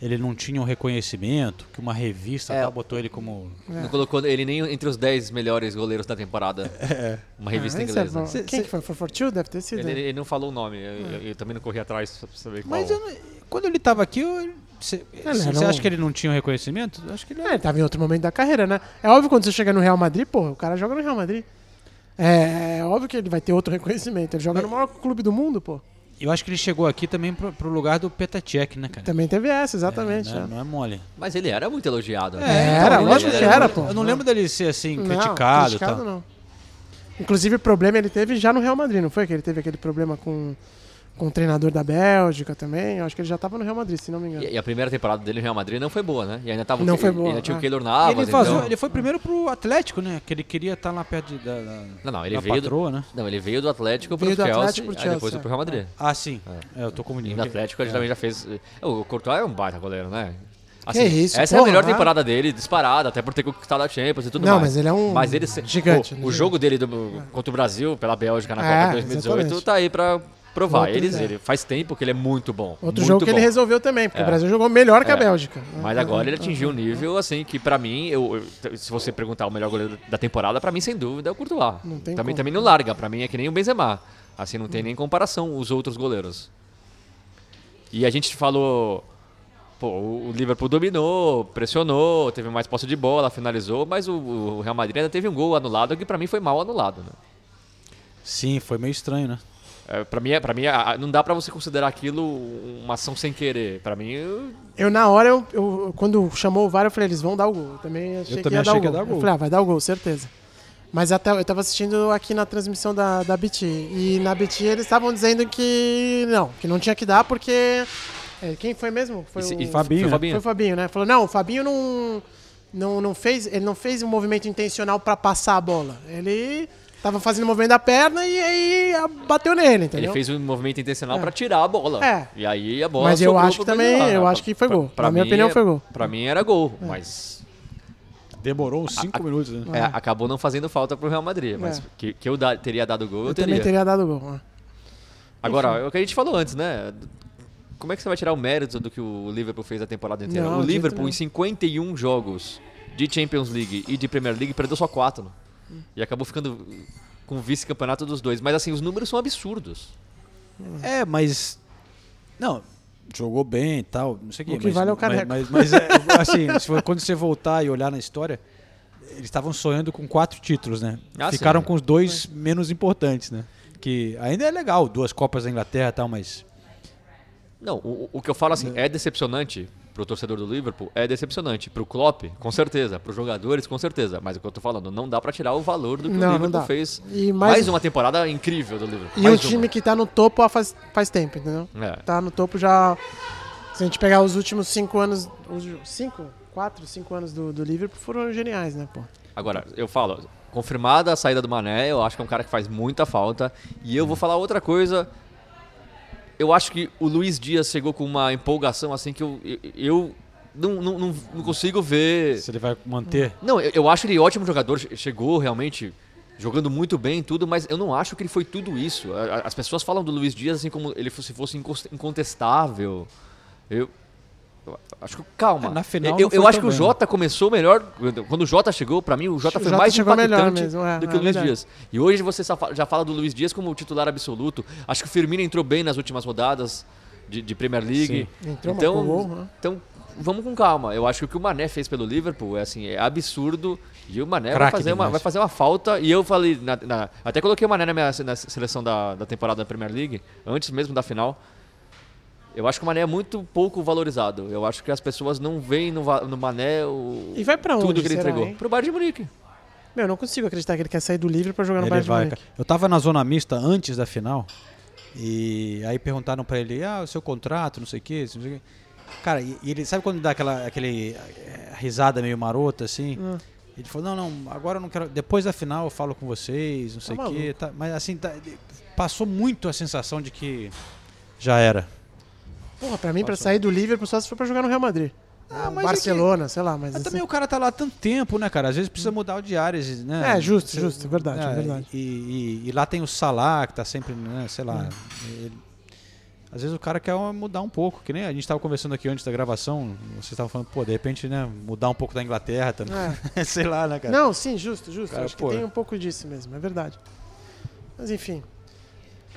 ele não tinha um reconhecimento, que uma revista É. tal, botou ele como. Não colocou ele nem entre os 10 melhores goleiros da temporada. *laughs* Uma revista Ah, é inglesa. Cê- Quem cê- que foi? Foi Fortune? Deve ter sido. Ele, ele não falou o nome, eu, eu- eu também não corri atrás pra saber qual. Mas eu quando ele estava aqui, você acha um- que ele não tinha um reconhecimento? Acho que ele É, ele tava em outro momento da carreira, né? É óbvio quando você chega no Real Madrid, pô, o cara joga no Real Madrid. É, é óbvio que ele vai ter outro reconhecimento. Ele joga no maior clube do mundo, pô. Eu acho que ele chegou aqui também pro, pro lugar do Petacek, né, cara? Também teve essa, exatamente. não, é, é. não é mole. Mas ele era muito elogiado. né? É, era, então, lógico eu- que era, pô. Eu não lembro dele ser assim, Não, criticado. criticado tal. não. Inclusive, o problema ele teve já no Real Madrid, não foi? Que ele teve aquele problema com, com o treinador da Bélgica também. Eu acho que ele já tava no Real Madrid, se não me engano. E, e a primeira temporada dele no Real Madrid não foi boa, né? E ainda tava o Não Ke- foi boa, Ainda tinha o é. Keylor Navas. ele, vazou- então- ele foi primeiro pro Atlético, né? Que ele queria estar lá perto de- da, da, Não, não, ele da veio do- patroa, né? Não, ele veio do Atlético pro Veio do Chelsea, Atlético pro aí depois foi pro Real Madrid. Ah, sim. É, eu tô confundindo. no Atlético ele também já fez. é, O Courtois é um baita goleiro, né? isso, essa é a porra, melhor vai. temporada dele, disparada, até por ter conquistado a Champions e tudo Não, mais. mas ele é um Mas ele gigante, O, né? o jogo dele do- contra o Brasil, pela Bélgica na É, Copa 2018, exatamente. tá aí pra provar. Outro- Eles, é. ele faz tempo que ele é muito bom. Outro muito jogo que bom. ele resolveu também, porque É. o Brasil jogou melhor que a É. Bélgica. Mas agora ele atingiu um nível assim que pra mim, eu, eu- se você perguntar o melhor goleiro da temporada, pra mim sem dúvida é o Courtois. Não tem também como. também não larga, pra mim é que nem o Benzema. Assim não tem nem comparação os outros goleiros. E a gente falou. Pô, o Liverpool dominou, pressionou, teve mais posse de bola, finalizou, mas o, o Real Madrid ainda teve um gol anulado que pra mim foi mal anulado, né? Sim, foi meio estranho, né? É, pra mim, é- pra mim a- não dá pra você considerar aquilo uma ação sem querer. Pra mim, eu- Eu, na hora, eu, eu- quando chamou o VAR, eu falei, eles vão dar o gol. Eu também achei, que, também ia achei dar o que ia gol. dar gol. Eu falei, ah, vai dar o gol, certeza. Mas até, eu tava assistindo aqui na transmissão da, da BT. E na BT eles estavam dizendo que não, que não tinha que dar porque... é, quem foi mesmo? Foi E o e Fabinho, foi o? Fabinho. Foi o Fabinho, né? Falou, não, o Fabinho não, não, não fez, ele não fez um movimento intencional pra passar a bola. Ele tava fazendo o movimento da perna e aí bateu nele, ele entendeu? fez um movimento intencional É. pra tirar a bola. É. E aí a bola Mas eu acho que pro também- eu acho que foi Pra- gol. pra Na minha mim opinião, é- foi gol. Pra mim era gol, mas Demorou uns 5 minutos, né? é, acabou não fazendo falta pro Real Madrid. Mas É. que, que eu da- teria dado gol, eu, Eu teria. também teria dado gol. né? Agora, é o que a gente falou antes, né? Como é que você vai tirar o mérito do que o Liverpool fez a temporada inteira? Não, o Liverpool, em 51 jogos de Champions League e de Premier League, perdeu só 4. E acabou ficando com o vice-campeonato dos dois. Mas assim, os números são absurdos. É, mas. Não, jogou bem e tal, não sei o quê. O que mas, vale é o mas- caneco. Mas, mas, é, assim, se for- quando você voltar e olhar na história, eles estavam sonhando com quatro títulos, né? Ah, Ficaram sim. com os dois menos importantes, né? Que ainda é legal, duas Copas da Inglaterra e tal, mas. Não, o, o que eu falo assim, é decepcionante pro torcedor do Liverpool, é decepcionante. Pro Klopp, com certeza. Pros jogadores, com certeza. Mas o que eu tô falando, não dá pra tirar o valor do que Não, o Liverpool fez. E mais... mais- uma temporada incrível do Liverpool. E mais um time uma. que tá no topo há faz, faz tempo, entendeu? É. Tá no topo já. Se a gente pegar os últimos cinco anos. Os cinco? Quatro, cinco anos do, do Liverpool foram geniais, né, pô? Agora, eu falo, confirmada a saída do Mané, eu acho que é um cara que faz muita falta. E eu vou falar outra coisa. Eu acho que o Luiz Dias chegou com uma empolgação assim que eu, eu, não, não, não, consigo ver. Se ele vai manter. Não, eu, eu acho ele ótimo jogador, che- chegou realmente jogando muito bem e tudo, mas eu não acho que ele foi tudo isso. As pessoas falam do Luiz Dias assim como ele fosse, fosse incontestável. Eu acho que calma. É, na final eu eu acho que o bem, Jota começou melhor. Quando o Jota chegou, pra mim o Jota O foi Jota mais impactante mesmo, é, do que é o Luiz. Dias. E hoje você já fala do Luiz Dias como titular absoluto. Acho que o Firmino entrou bem nas últimas rodadas de, de Premier League. Entrou, então, gol, né? então, vamos com calma. Eu acho que o que o Mané fez pelo Liverpool é assim, é absurdo. E o Mané vai fazer, uma, vai fazer uma falta. E eu falei, na- na- até coloquei o Mané na minha na seleção da, da temporada da Premier League, antes mesmo da final. Eu acho que o Mané é muito pouco valorizado. Eu acho que as pessoas não veem no, no Mané o, E vai pra onde, tudo que ele será, entregou. hein? Pro Bayern de Munique. Meu, eu não consigo acreditar que ele quer sair do Liverpool pra jogar no Ele Bayern de vai, Munique. cara. Eu tava na zona mista antes da final e aí perguntaram pra ele, ah, o seu contrato, não sei o quê, não sei o quê. Cara, e, e ele sabe quando dá aquela aquele eh, risada meio marota assim? Hum. Ele falou, não, não, agora eu não quero. Depois da final eu falo com vocês, não sei o Tá quê. maluco. tá- mas assim, tá- passou muito a sensação de que já era. Porra, pra mim, pra sair do Liverpool só se for pra jogar no Real Madrid. Ah, mas é Barcelona, sei lá, mas. Mas assim- também o cara tá lá há tanto tempo, né, cara? Às vezes precisa mudar o diários, né? É, justo, Você- justo, é verdade, é verdade. E, e- e lá tem o Salah, que tá sempre, né, sei lá. Hum. ele- às vezes o cara quer mudar um pouco, que nem a gente tava conversando aqui antes da gravação, vocês estavam falando, pô, de repente, né, mudar um pouco da Inglaterra também. *laughs* sei lá, né, cara? Não, sim, justo, justo. Cara, Acho pô. que tem um pouco disso mesmo, é verdade. Mas enfim.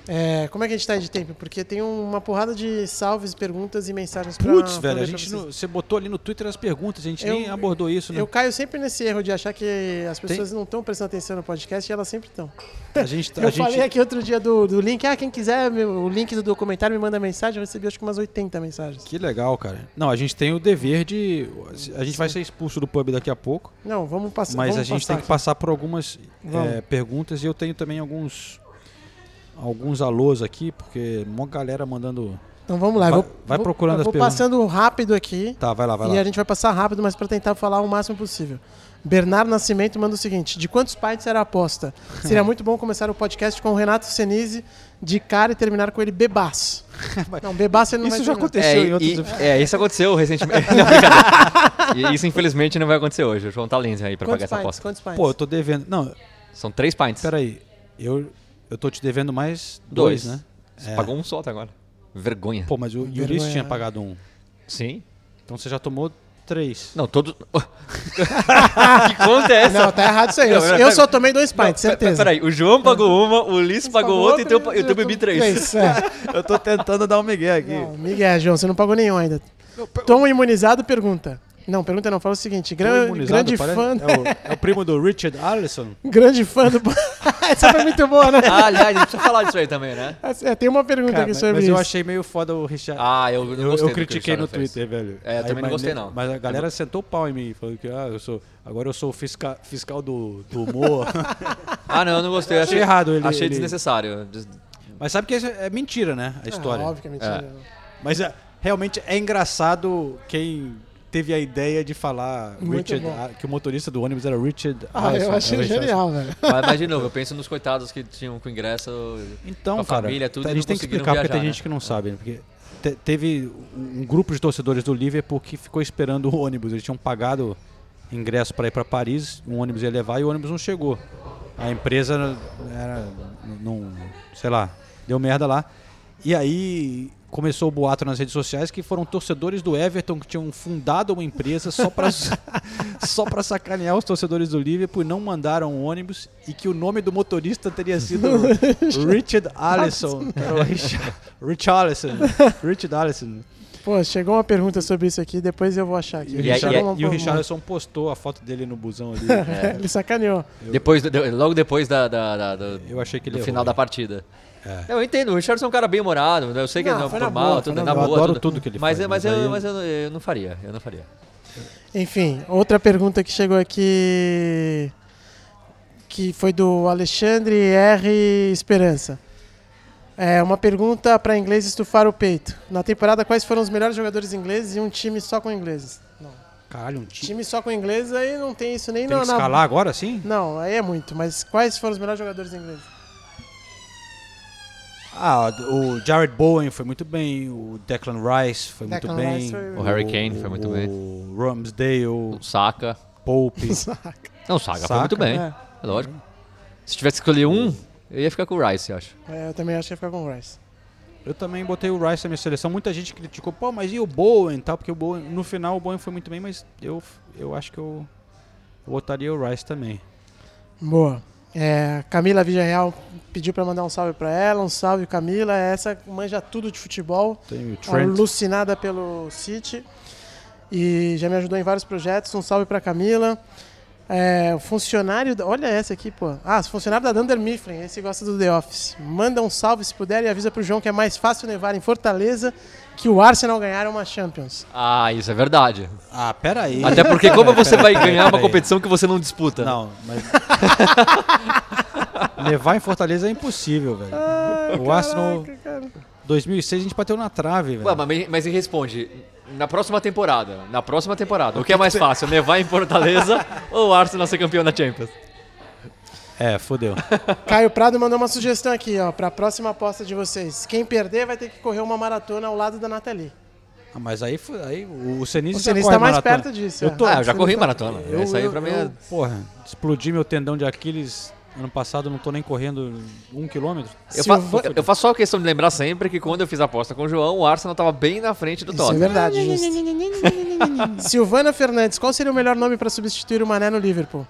É, como é que a gente tá aí de tempo? Porque tem uma porrada de salves, perguntas e mensagens pra Putz, velho, a gente não- você botou ali no Twitter as perguntas, a gente Eu- nem abordou isso, né? Eu caio sempre nesse erro de achar que as pessoas não estão prestando atenção no podcast e elas sempre estão. A gente, tá- *laughs* Eu a gente, falei aqui outro dia do, do link. Ah, quem quiser meu- o link do documentário me manda mensagem. Eu recebi acho que umas 80 mensagens. Que legal, cara. Não, a gente tem o dever de. A gente vai ser expulso do pub daqui a pouco. Não, vamos passar. Mas vamos a gente tem que passar por algumas é, perguntas e eu tenho também alguns alguns alôs aqui, porque uma galera mandando. Então vamos lá. Vai- vou, vai vou- procurando eu as Vou perguntas. passando rápido aqui. Tá, vai lá, vai e lá. a gente vai passar rápido, mas para tentar falar o máximo possível. Bernardo Nascimento manda o seguinte: de quantos pints era a aposta? *laughs* Seria muito bom começar o podcast com o Renato Senise de cara e terminar com ele bebaço. *laughs* Não, bebaço ele não Isso vai já terminar. aconteceu É, em outros. e- é, isso aconteceu recentemente. *laughs* Não. E isso infelizmente não vai acontecer hoje. O João tá lindo aí pra Quantos pagar essa pints? aposta. Quantos pints? Pô, eu tô devendo. Não, São três pints. peraí. Eu, eu tô te devendo mais Dois. dois, né? Você É. pagou um só até agora. Vergonha. Pô, mas o. Ulisses tinha pagado um. Sim. Então você já tomou Três. Não, todos. *laughs* *laughs* que conta é essa? Não, tá errado isso aí. Eu, Não, eu pera- só tomei dois pints, certeza. Peraí, o João pagou uma, o Ulisses pagou outra e então, eu, eu bebi três. é. *laughs* Eu tô tentando dar um migué aqui. Não, Miguel, João, você não pagou nenhum ainda. Tom imunizado pergunta. Não, pergunta não, fala o seguinte. Gran, grande parece- fã. É o, é o primo do Richard Allison. *laughs* Grande fã do. *laughs* Essa foi muito boa, né? Ah, aliás, a gente precisa falar disso aí também, né? É, tem uma pergunta Cara, aqui mas, sobre mas isso. eu achei meio foda o Richard. Ah, eu não eu, gostei. eu o critiquei no fez. Twitter, velho. É, eu também não mas, gostei, ne- não. Mas a galera sentou o pau em mim, falou que ah, eu sou, agora eu sou o fisca, fiscal do, do humor. *laughs* Ah, não, eu não gostei. Achei errado ele- Achei ele- desnecessário. Des- mas sabe que é mentira, né? A Ah, história. óbvio que é mentira. Mas é, realmente é engraçado quem teve a ideia de falar Richard, bom. ah, que o motorista do ônibus era Richard Ah, Allison. eu achei É genial, velho. Mas, mas, de novo, eu penso nos coitados que tinham com ingresso. Então, Com a cara, família, tudo, a e gente não tem que explicar porque viajar, tem né? gente que não sabe, né? Porque te- teve um grupo de torcedores do Liverpool que ficou esperando o ônibus. Eles tinham pagado ingresso para ir para Paris, um ônibus ia levar e o ônibus não chegou. A empresa era, não, sei lá, deu merda lá. E aí começou o boato nas redes sociais que foram torcedores do Everton que tinham fundado uma empresa só para *laughs* só para sacanear os torcedores do Liverpool e não mandaram o ônibus e que o nome do motorista teria sido *laughs* Richard Allison. era o Richard, Rich Allison. Richard Allison. Pô, chegou uma pergunta sobre isso aqui, depois eu vou achar aqui. E, o E Richard- e uma- e o Richarlison postou a foto dele no busão ali. *laughs* Ele sacaneou. Depois, do- de- logo depois da, da- da- do, Eu achei que ele do errou, final da partida. É. Eu entendo, o Richardson é um cara bem humorado, eu sei que Não, é foi na por mal, boa, tudo é na na boa. Eu adoro tudo que ele mas, faz, Mas, mas eu, mas eu, eu não faria, eu não faria. Enfim, outra pergunta que chegou aqui. Que foi do Alexandre R. Esperança. É uma pergunta para inglês estufar o peito. Na temporada, quais foram os melhores jogadores ingleses e um time só com ingleses? Não. Caralho, um time. Time só com ingleses aí não tem isso nem Tem na. que na- escalar agora, sim? Não, aí é muito. Mas quais foram os melhores jogadores ingleses? Ah, o Jared Bowen foi muito bem, o Declan Rice foi Declan muito bem. Rice foi- O Harry Kane foi muito bem. O Ramsdale, O Saka. Pope. *laughs* Não, o Saka, foi Saka, muito bem. É. É lógico. Se tivesse que escolher um, eu ia ficar com o Rice, eu acho. É, eu também acho que ia ficar com o Rice. Eu também botei o Rice na minha seleção. Muita gente criticou, pô, mas e o Bowen e tal? Porque o Bowen, no final o Bowen foi muito bem, mas eu, eu acho que eu, eu botaria o Rice também. Boa. É, Camila Villarreal pediu para mandar um salve para ela. Um salve, Camila. Essa manja tudo de futebol. O Trent. alucinada pelo City e já me ajudou em vários projetos. Um salve pra Camila. É, o funcionário. da- Olha essa aqui, pô. Ah, o funcionário da Dunder Mifflin, esse gosta do The Office. Manda um salve se puder e avisa pro João que é mais fácil nevar em Fortaleza que o Arsenal ganhar uma Champions. Ah, isso é verdade. Ah, peraí. Até porque como você vai Peraí, ganhar uma competição que você não disputa? Não, mas. *laughs* Levar em Fortaleza é impossível, velho. o Arsenal. 2006 a gente bateu na trave, velho. Ué, mas, mas me responde, na próxima temporada, na próxima temporada, o que é mais fácil, nevar em Fortaleza *laughs* ou o Arsenal ser campeão da Champions? É, fodeu. *laughs* Caio Prado mandou uma sugestão aqui, ó, pra próxima aposta de vocês. Quem perder vai ter que correr uma maratona ao lado da Nathalie. Ah, mas aí, aí o Senise O já corre tá mais maratona. perto disso, Eu é. tô, Ah, eu já você corri tá- maratona. eu, Isso aí eu- pra mim é... Porra, explodi meu tendão de Aquiles ano passado, não tô nem correndo um quilômetro. Eu, fa- eu- eu faço só questão de lembrar sempre que quando eu fiz a aposta com o João, o Arsenal tava bem na frente do Isso é Tottenham. verdade, justo. *laughs* Silvana Fernandes, qual seria o melhor nome pra substituir o Mané no Liverpool?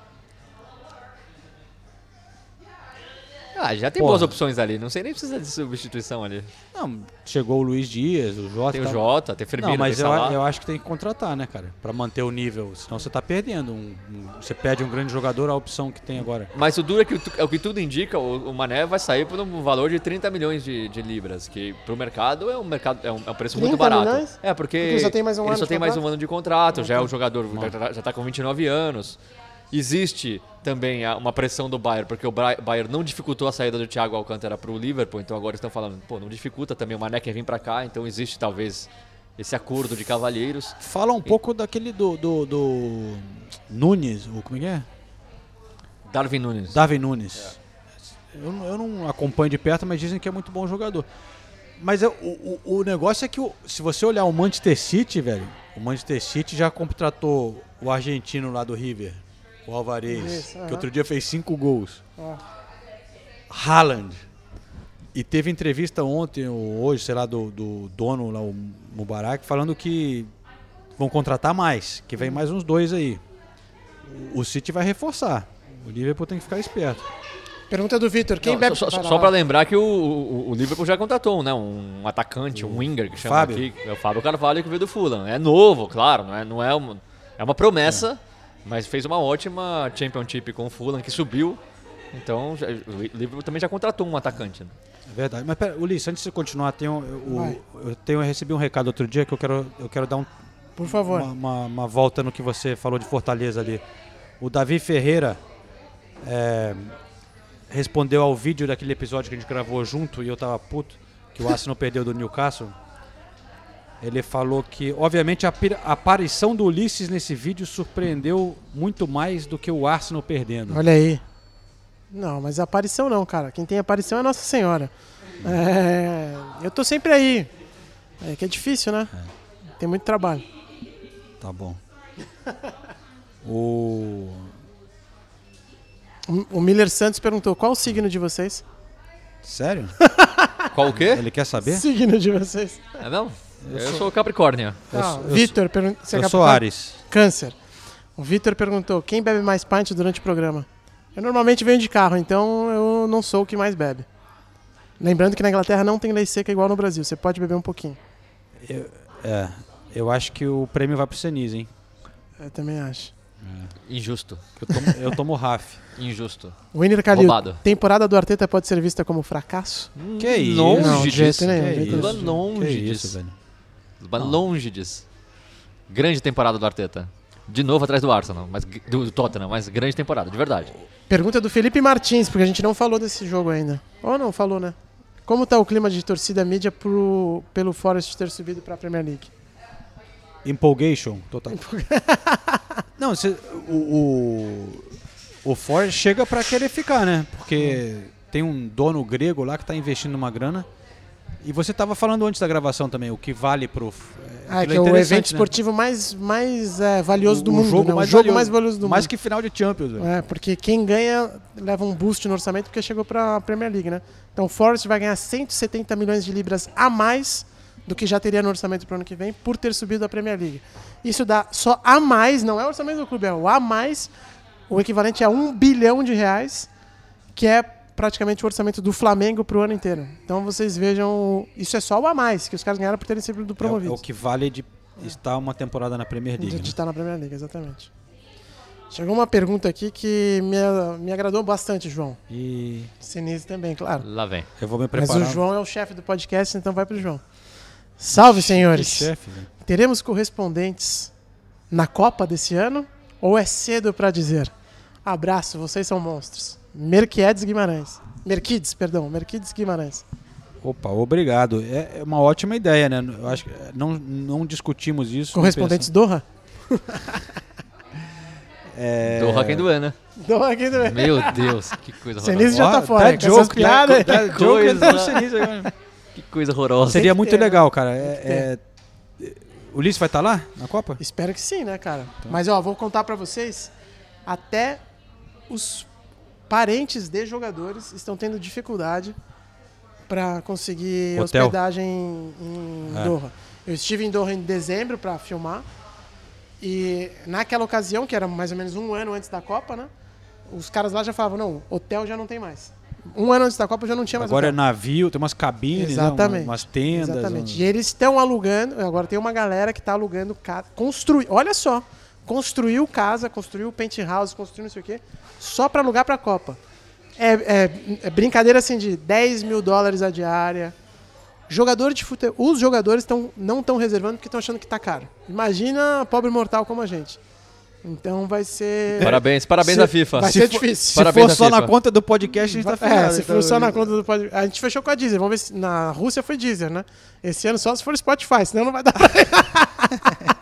Ah, já tem Porra. boas opções ali, não sei nem precisa de substituição ali. Não, chegou o Luiz Dias, o Jota. Tem o tá- Jota, tem Firmino, Não, mas eu, eu acho que tem que contratar, né, cara? Pra manter o nível. Senão você tá perdendo. Um- um- você perde um grande jogador, a opção que tem agora. Mas o duro é que é o que tudo indica, o, o Mané vai sair por um valor de 30 milhões de, de libras, que pro mercado é um mercado é um, é um preço muito 30 barato. milhões? É, porque, Porque ele só tem mais um ele ano tem mais um contrato? ano de contrato, já é o jogador, já, tá- já tá com 29 anos. Existe também uma pressão do Bayern, porque o Bayern não dificultou a saída do Thiago Alcântara pro Liverpool, então agora estão falando, pô, não dificulta também, o Mané quer vir pra cá, então existe talvez esse acordo de cavalheiros. Fala um pouco daquele do, do, do Nunes, o como é que é? Darwin Nunes. Darwin Nunes. Eu, não- eu não acompanho de perto, mas dizem que é muito bom jogador. Mas é- o, o, o negócio é que o- se você olhar o Manchester City, velho, o Manchester City já contratou o argentino lá do River, o Alvarez, Isso, aham. que outro dia fez cinco gols. Ó. Haaland. E teve entrevista ontem ou hoje, sei lá, do, do dono lá, o Mubarak, falando que vão contratar mais, que vem mais uns dois aí. O o City vai reforçar. O Liverpool tem que ficar esperto. Pergunta do Vitor. Quem Não, bebe... só, só, lá. lembrar que o, o, o Liverpool já contratou né, um atacante, um winger que chama Fábio. aqui. É o Fábio Carvalho que veio do Fulham. É novo, claro, não é, não é, uma, é uma promessa, mas fez uma ótima Championship com o Fulham, que subiu. Então já- o Liverpool também já contratou um atacante. né? É verdade. Mas pera, Ulisses, antes de você continuar, tem um, o- Vai. eu, tenho, eu recebi um recado outro dia que eu quero, eu quero dar um- Por favor. uma, uma- uma volta no que você falou de Fortaleza ali. O Davi Ferreira é, respondeu ao vídeo daquele episódio que a gente gravou junto e eu tava puto, que o Arsenal *laughs* perdeu do Newcastle. Ele falou que, obviamente, a, aparição do Ulisses nesse vídeo surpreendeu muito mais do que o Arsenal perdendo. Olha aí. Não, mas aparição não, cara. Quem tem aparição é Nossa Senhora. É, eu tô sempre aí. É que é difícil, né? Tem muito trabalho. Tá bom. O *laughs* O o Miller Santos perguntou: qual o signo de vocês? Sério? *laughs* Qual o quê? Ele quer saber? Signo de vocês. É não? Eu, sou Capricórnio. Eu Ah, sou- eu Vitor perguntou. Você é Eu sou Capricórnio? Ares. Câncer. O Vitor perguntou: quem bebe mais pint durante o programa? Eu normalmente venho de carro, então eu não sou o que mais bebe. Lembrando que na Inglaterra não tem lei seca igual no Brasil. Você pode beber um pouquinho. É, eu acho que o prêmio vai pro Senise, hein? Eu também acho. Injusto. Eu tomo, eu tomo Raf. *laughs* Injusto. Winner Calil, Roubado. temporada do Arteta pode ser vista como fracasso? Que isso? Longe Não, disso. nenhum, Que isso? Longe Que disso. isso, velho? Mas longe disso. Grande temporada do Arteta. De novo atrás do Arsenal, mas do Tottenham, mas grande temporada, de verdade. Pergunta do Felipe Martins, porque a gente não falou desse jogo ainda. Ou não falou, né? Como tá o clima de torcida mídia pro, pelo Forest ter subido pra Premier League? Empolgation, total. *laughs* Não, cê- o, o, o Ford chega pra querer ficar, né? Porque tem um dono grego lá que tá investindo uma grana. E você tava falando antes da gravação também, o que vale pro. Ah, aquilo que é o interessante, evento né? esportivo mais, mais é, valioso O- do o mundo. jogo né? mais o jogo valioso. mais valioso do Mais mundo. que final de Champions, velho. É, porque quem ganha leva um boost no orçamento porque chegou pra Premier League, né? Então o Forest vai ganhar 170 milhões de libras a mais do que já teria no orçamento pro ano que vem por ter subido a Premier League. Isso dá só a mais, não é o orçamento do clube, é o a mais, o equivalente a um bilhão de reais, que é praticamente o orçamento do Flamengo pro ano inteiro. Então vocês vejam, isso é só o a mais que os caras ganharam por terem sido É, o- é promovidos. o que vale de estar uma temporada na Premier League. De né? estar na Premier League, exatamente. Chegou uma pergunta aqui que me, me agradou bastante, João. E Sinise também, claro. Lá vem. eu vou me Mas preparar. o João é o chefe do podcast, então vai pro João. Salve, Que senhores! chefe, velho. Teremos correspondentes na Copa desse ano? Ou é cedo pra dizer? Abraço, vocês são monstros. Merquedes Guimarães. Merquides, perdão, Merquides Guimarães. Opa, obrigado. É é uma ótima ideia, né? Eu acho que é, não, não discutimos isso. Correspondentes Doha? *laughs* É... Do Rock and Doer, né? Doha aqui também. Meu Deus, que coisa *laughs* horrorosa. já tá fora. com essas joke, dá- piadas. *laughs* Que joke coisa. Que coisa horrorosa. Seria muito ter, né? legal, cara. É, é- O Ulisses vai estar lá na Copa? Espero que sim, né, cara? Mas ó, vou contar pra vocês, até os parentes de jogadores estão tendo dificuldade pra conseguir Hotel. hospedagem em É. Doha. Eu estive em Doha em dezembro pra filmar e naquela ocasião, que era mais ou menos um ano antes da Copa, né? Os caras lá já falavam, não, hotel já não tem mais. Um ano antes da Copa já não tinha mais Agora é hotel. navio, tem umas cabines, né? Exatamente. umas tendas. Exatamente. E eles estão alugando. Agora tem uma galera que está alugando. Construir. Olha só. Construiu casa, construiu penthouse, construiu não sei o quê. Só para alugar para a Copa. É, é- é brincadeira assim de 10 mil dólares a diária. Jogador de futebol. Os jogadores tão, não estão reservando porque estão achando que tá caro. Imagina pobre mortal como a gente. Então vai ser. Parabéns, parabéns Se- à FIFA. Vai Se ser for- difícil. Se Parabéns for só na FIFA. conta do podcast, a gente tá É, ferrado. se então- for só na conta do podcast. A gente fechou com a Deezer. Vamos ver se na Rússia foi Deezer, né? Esse ano só se for Spotify, senão não vai dar. *laughs*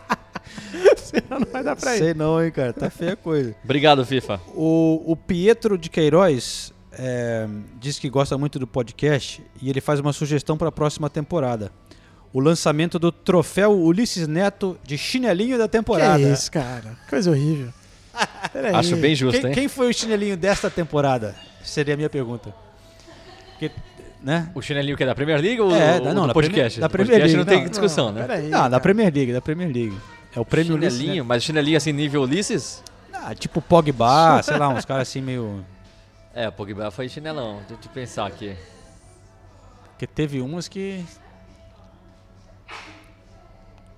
*laughs* senão não vai dar pra ir. Sei não, hein, cara. Tá feia a coisa. Obrigado, FIFA. O, o Pietro de Queiroz é, diz que gosta muito do podcast e ele faz uma sugestão para a próxima temporada. O lançamento do troféu Ulisses Neto de chinelinho da temporada. Que isso, cara? Coisa horrível. *laughs* Peraí. Acho bem justo, Quem, hein? quem foi o chinelinho desta temporada? Seria a minha pergunta. Porque, né? O chinelinho que é da Premier League ou É, da- não, do da podcast? Premier- da Premier podcast League, não tem não. discussão, né? Não, da cara. Premier League, da Premier League. É o prêmio Ulisses, Chinelinho, né? mas chinelinho assim, nível Ulisses? Ah, tipo Pogba, *laughs* sei lá, uns caras assim meio... É, o Pogba foi chinelão, deixa eu pensar aqui. Porque teve umas que...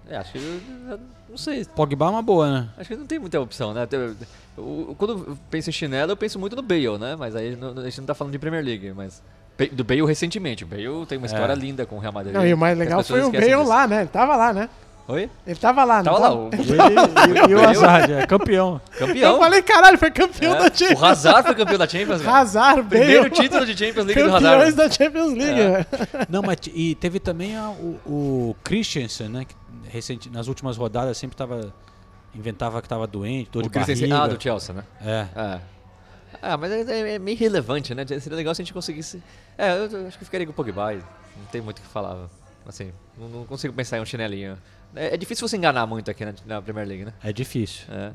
É, acho que. eu- Não sei. Pogba é uma boa, né? Acho que não tem muita opção, né? Quando eu penso em chinelo, eu penso muito no Bale, né? Mas aí não- a gente não tá falando de Premier League, mas. Do Bale recentemente. O Bale tem uma história É. linda com o Real Madrid. Não, e o mais legal foi o Bale disso. lá, né? Ele tava lá, né? Oi? Ele tava lá, não Tava lá, tava? o E, *laughs* e o Hazard, é campeão. campeão. Eu falei, caralho, foi campeão É, da Champions. O Hazard foi campeão da Champions, velho. Hazard, Primeiro Bale. título de Champions League do Campeões Hazard. da Champions League. É. Não, mas e teve também a- o, o Christensen, né? Que recente, nas últimas rodadas sempre tava. Inventava que tava doente, dor O de Christensen, barriga. ah, do Chelsea, né? É. É. Ah, mas é, é- é meio relevante, né? Seria legal se a gente conseguisse. É, eu, eu acho que ficaria com o Pogba. Não tem muito o que falar. Assim, não, não consigo pensar em um chinelinho. É, é difícil você enganar muito aqui na, na Premier League, né? É difícil. É.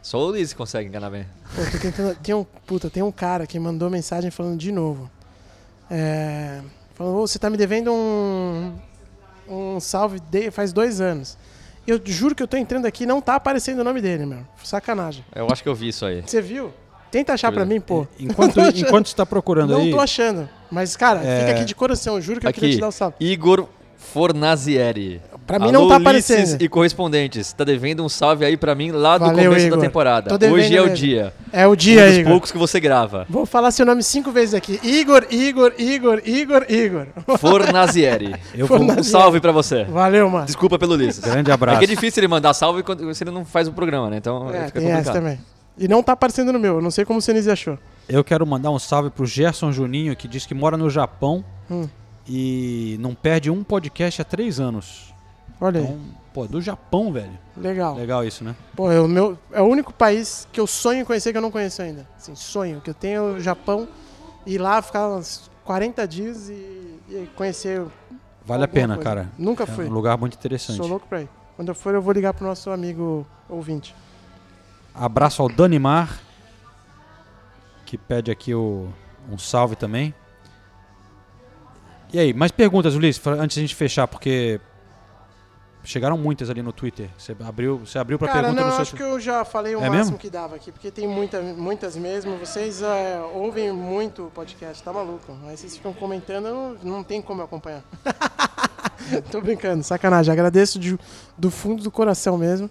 Só o Luiz consegue enganar bem. Pô, tô tentando- tem um, puta, tem um cara que mandou mensagem falando de novo. É, falando, "Ô, você tá me devendo um, um salve de, faz dois anos. Eu juro que eu tô entrando aqui e não tá aparecendo o nome dele, meu. Sacanagem. Eu acho que eu vi isso aí. Você viu? Tenta achar pra mim, pô. Enquanto, *laughs* Não enquanto você tá procurando Não aí. tô achando. Mas, cara, É. fica aqui de coração. Eu juro que eu queria Aqui, te dar o salve. Igor Fornazieri. Pra mim Alô, não tá Ulisses aparecendo. e correspondentes. Tá devendo um salve aí pra mim lá do Valeu, começo Igor. da temporada. Hoje é o mesmo. dia. É o um dia, dos Igor. poucos que você grava. Vou falar seu nome cinco vezes aqui. Igor, Igor, Igor, Igor, Igor. *laughs* Fornazieri. Eu vou, Fornazieri. Um salve pra você. Valeu, mano. Desculpa pelo Ulisses. grande É abraço. que é difícil ele mandar salve quando ele não faz o programa, né? Então É, fica tem essa complicado. também. E não tá aparecendo no meu. Eu não sei como o Senise achou. Eu quero mandar um salve pro Gerson Juninho, que diz que mora no Japão Hum. e não perde um podcast há três anos. Olha aí. Então, pô, do Japão, velho. Legal. Legal isso, né? Pô, é o, meu, é o único país que eu sonho em conhecer que eu não conheço ainda. Assim, sonho. Que eu tenho o Japão. Ir lá, ficar uns 40 dias e, e conhecer. Vale a pena, coisa. cara. Nunca É fui. um lugar muito interessante. Sou louco pra ir. Quando eu for, eu vou ligar pro nosso amigo ouvinte. Abraço ao Danimar, que pede aqui o, um salve também. E aí, mais perguntas, Ulisses, antes de a gente fechar, porque chegaram muitas ali no Twitter. Você abriu, você abriu para pergunta não, no seu acho que eu já falei o É máximo mesmo? que dava aqui, porque tem muita, muitas mesmo. Vocês é, ouvem muito o podcast, tá maluco? Aí vocês ficam comentando, não, não tem como eu acompanhar. *laughs* Tô brincando, sacanagem. Agradeço de- do fundo do coração mesmo.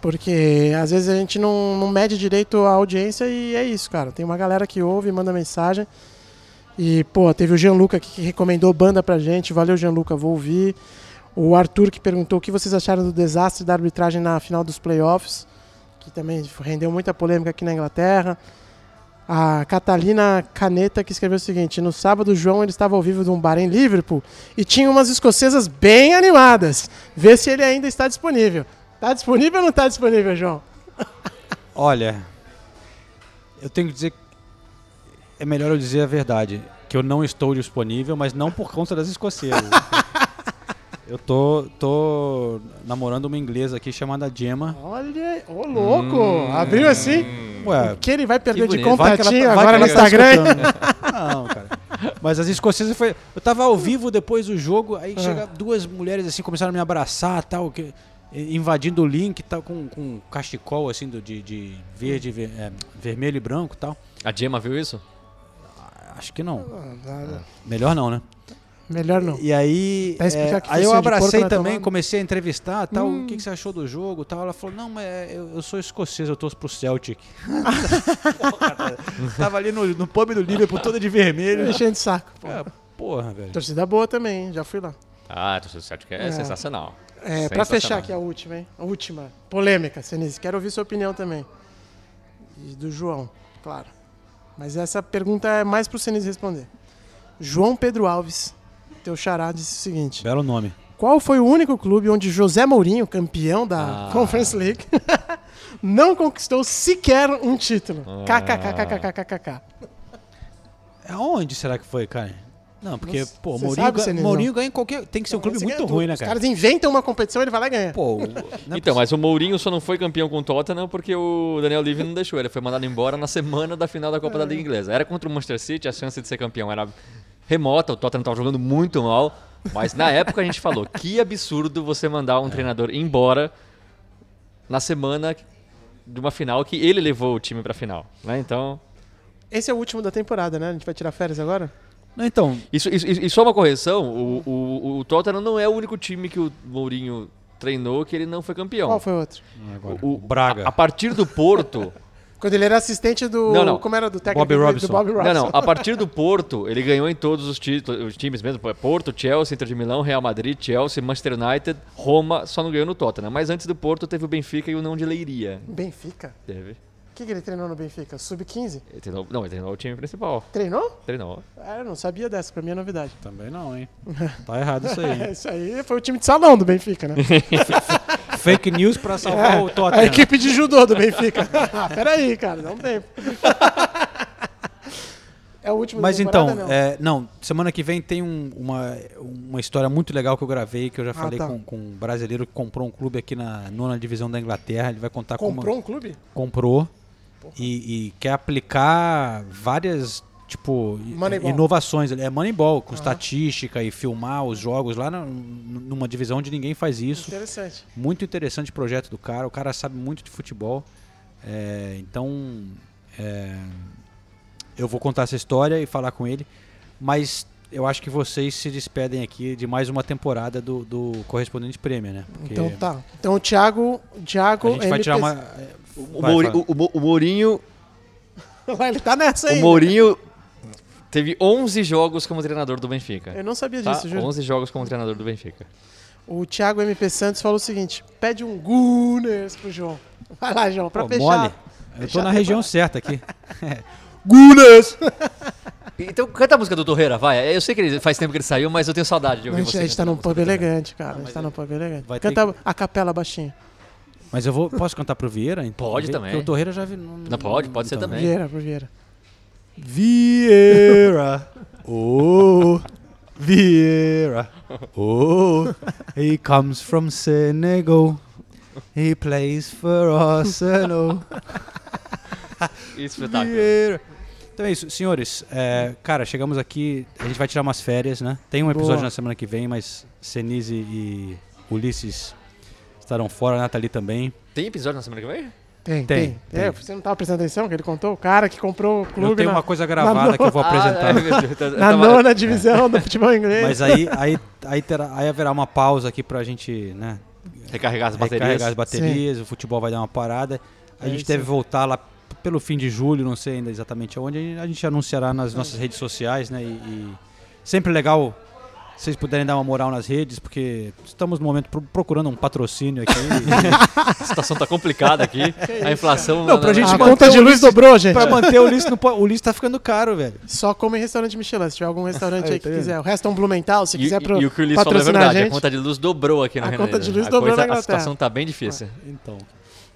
Porque às vezes a gente não, não mede direito a audiência e é isso, cara. Tem uma galera que ouve, manda mensagem. E, pô, teve o Gianluca aqui que recomendou banda pra gente. Valeu, Gianluca, vou ouvir. O Arthur que perguntou o que vocês acharam do desastre da arbitragem na final dos playoffs, que também rendeu muita polêmica aqui na Inglaterra. A Catalina Caneta que escreveu o seguinte: No sábado, o João ele estava ao vivo de um bar em Liverpool e tinha umas escocesas bem animadas. Vê se ele ainda está disponível. Tá disponível ou não está disponível, João? *laughs* Olha, eu tenho que dizer é melhor eu dizer a verdade, que eu não estou disponível, mas não por conta das escocesas. *laughs* eu tô, tô namorando uma inglesa aqui chamada Gemma. Olha, ô louco! Abriu assim? Ué, O que ele vai perder de contatinho tá- vai agora no tá Instagram? escutando. *laughs* Não, cara. Mas as escocesas foi. Eu tava ao vivo depois do jogo, aí Ah. chega duas mulheres assim, começaram a me abraçar tal, que, invadindo o link tal, com, com cachecol assim do, de, de verde, ver- é, vermelho e branco tal. A Gemma viu isso? Acho que não. Nada. Melhor não, né? Melhor não. E aí, Tá é, que aí eu abracei também, comecei a entrevistar tal. Hum. O que, que você achou do jogo tal? Ela falou, não, mas é, eu, eu sou escocês, eu torço pro Celtic. Porra, *laughs* tava ali no, no pub do Liverpool toda de vermelho. Enchendo de saco. pô. É, porra, velho. Torcida boa também, hein? já fui lá. Ah, o Celtic é, É. sensacional. É, pra fechar aqui a última, hein? A última. Polêmica, Senise. Quero ouvir sua opinião também. E do João, claro. Mas essa pergunta é mais pro Senise responder. João Pedro Alves, teu xará, disse o seguinte: Belo nome. Qual foi o único clube onde José Mourinho, campeão da Ah. Conference League, *laughs* não conquistou sequer um título? Ah. KKKKKKKK. Aonde será que foi, cara? Não, porque, Não- pô, Mourinho, sabe, ga- Senizão? Mourinho ganha em qualquer. Tem que ser um clube muito ganha ruim, né, Os cara? caras inventam uma competição e ele vai lá e ganha. Pô, não é Então, mas o Mourinho só não foi campeão com o Tottenham porque o Daniel Levy não deixou. Ele foi mandado embora na semana da final da Copa da Liga Inglesa. Era contra o Manchester City, a chance de ser campeão era remota. O Tottenham estava jogando muito mal. Mas na época a gente falou: que absurdo você mandar um treinador embora na semana de uma final que ele levou o time pra final, né? Então, Esse é o último da temporada, né? A gente vai tirar férias agora? Não, Então, isso, isso, isso- e só uma correção, o, o, o Tottenham não é o único time que o Mourinho treinou que ele não foi campeão. Qual foi o outro? agora, O, o Braga. A, a partir do Porto, *laughs* Quando ele era assistente do. Não, não. Como era do técnico Bobby do- Robson. do Bobby Robson. Não, não. A partir do Porto, ele ganhou em todos os, títulos, os times mesmo. Porto, Chelsea, Inter de Milão, Real Madrid, Chelsea, Manchester United, Roma, só não ganhou no Tottenham. Mas antes do Porto teve o Benfica e o não de Leiria. Benfica? Teve. O que, que ele treinou no Benfica? Sub-15? Ele treinou, não, ele treinou o time principal. Treinou? Treinou. Ah, eu não sabia dessa, pra mim é novidade. Também não, hein? *laughs* Tá errado isso aí. É, isso aí foi o time de salão do Benfica, né? *laughs* Fake news pra salvar o a Tottenham. equipe de judô do Benfica. ah, *laughs* peraí, cara, dá um tempo. é o último Mas então, não. é, não, semana que vem tem um- uma, uma história muito legal que eu gravei, que eu já falei tá. com, com um brasileiro que comprou um clube aqui na nona divisão da Inglaterra. Ele vai contar Comprou como um clube? comprou e, e quer aplicar várias tipo Moneyball. inovações. É Moneyball, com estatística e filmar os jogos lá na- numa divisão onde ninguém faz isso. Interessante. Muito interessante o projeto do cara. O cara sabe muito de futebol. É, então, é, eu vou contar essa história e falar com ele. Mas eu acho que vocês se despedem aqui de mais uma temporada do, do Correspondente Prêmio, né? Porque Então tá. Então o Thiago. O Thiago. a gente vai tirar uma. O, Vai, Mouri- fala. o- o o Mourinho, *laughs* Ele tá nessa aí. o Mourinho teve 11 jogos como treinador do Benfica. Eu não sabia Tá? disso, juro. 11 jogos como treinador do Benfica. O Thiago MP Santos falou o seguinte: pede um Gunners pro João. *laughs* Vai lá, João, pra Pô, fechar. mole. Eu tô na região certa aqui. *laughs* Gunners! Então canta a música do Torreira, vai. Eu sei que ele, faz tempo que ele saiu, mas eu tenho saudade de A ouvir gente, você. a gente tá num pub elegante, cara. A gente tá num pub elegante. vai ter Canta a capela baixinho. Mas eu vou. Posso cantar pro Vieira? Então? Pode Porque também. o Torreira já vi. Não, Não, pode, pode ser então. também. Vieira, pro Vieira. Vieira. Oh, Vieira. Oh, he comes from Senegal. He plays for Arsenal. Espetáculo. Vieira. Então é isso, senhores. é, cara, chegamos aqui. A gente vai tirar umas férias, né? Tem um episódio Boa. na semana que vem, mas Senise e Ulisses estarão fora, a Nathalie também. Tem episódio na semana que vem? Tem, Tem, tem. É, você não tava prestando atenção que ele contou? O cara que comprou o clube Eu tenho na, uma coisa gravada que eu vou *laughs* apresentar. Ah, Deus, *laughs* eu na tava- nona divisão do futebol inglês. Mas aí, aí, aí, terá, aí haverá uma pausa aqui pra gente, né? Recarregar as baterias. Recarregar as baterias, o futebol vai dar uma parada. A É gente isso deve voltar lá pelo fim de julho, não sei ainda exatamente aonde. A gente anunciará nas nossas redes sociais, né? E, e sempre legal vocês puderem dar uma moral nas redes, porque estamos no momento pro- procurando um patrocínio aqui. *laughs* A situação tá complicada aqui. a inflação. Não, pra gente a conta de luz dobrou, gente. pra manter o Ulisses, no o Ulisses tá ficando caro, velho. Só come em restaurante Michelin. Se tiver algum restaurante Aí, aí que tá quiser. O resto é um Blumenthal, se E, quiser pro, e o que o Ulisses falou é a verdade. A, gente. conta de luz dobrou aqui no A conta de luz A dobrou coisa- na A situação Inglaterra. tá bem difícil. Então.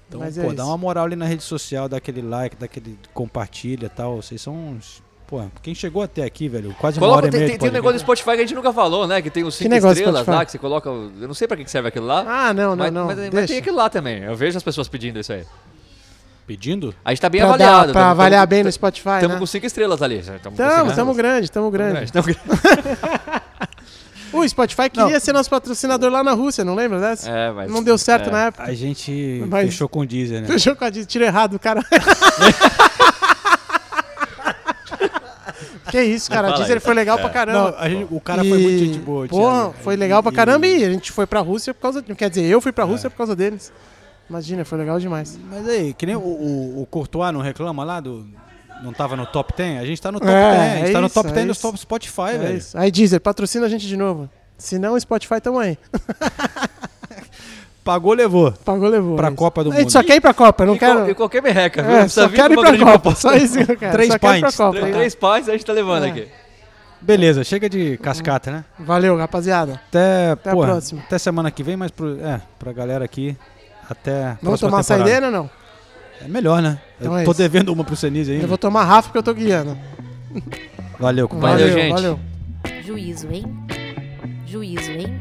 Então, Mas é pô, isso. dá uma moral ali na rede social, dá aquele like, dá aquele compartilha e tal. Vocês são uns. Pô, quem chegou até aqui, velho, quase uma hora Coloca, e tem, meia tem, tem um negócio do. Spotify que a gente nunca falou, né? Que tem os cinco estrelas lá, que você coloca. Eu não sei pra que serve aquilo lá. Ah, não, não, mas, não. mas- mas tem aquilo lá também. Eu vejo as pessoas pedindo isso aí. Pedindo? A gente tá bem pra, avaliado. dar, pra tamo- avaliar tamo- bem no Spotify, Estamos né? com cinco estrelas ali. Tamo com cinco Tamo, estrelas. tamo grande, tamo grande. Tamo grande. *laughs* *laughs* O Spotify queria ser nosso patrocinador lá na Rússia, não lembra dessa? É, mas. Não deu certo é. na época. A gente Mas- fechou com o Deezer, né? Fechou com a Disney, tiro errado, o cara. *laughs* que isso, cara. A Disney foi legal pra Não, caramba. a gente- o cara foi muito gente boa. Porra, foi legal pra E- caramba e a gente foi pra Rússia por causa. Quer dizer, eu fui pra Rússia por causa deles. Imagina, foi legal demais. Mas aí, que nem o, o, o Courtois não reclama lá do. Não tava no top 10? A gente tá no top É, 10. A gente é tá no isso, top é 10 do isso. top Spotify, É velho. isso. Aí, Deezer, patrocina a gente de novo. Se não, o Spotify tamo aí. *laughs* Pagou, levou. Pagou, levou. Pra é isso. Copa do A gente Mundo. só quer ir pra Copa, não E, quero. qual- e qualquer merreca, viu? É, só quero ir pra Copa. proposta. Só isso que eu quero. Três só pints. Copa. Três, hein? três pais a gente tá levando É. aqui. Beleza, chega de cascata, né? Valeu, rapaziada. Até, Até a próxima. Até semana que vem, mas pro, é, pra galera aqui. Até. a Vamos tomar temporada. saideira ou não? É melhor, né? Então eu é tô isso. devendo uma pro Senise ainda. Eu vou tomar Rafa porque eu tô guiando. Valeu, compadre. Valeu, Valeu, gente. valeu. Juízo, hein? Juízo, hein?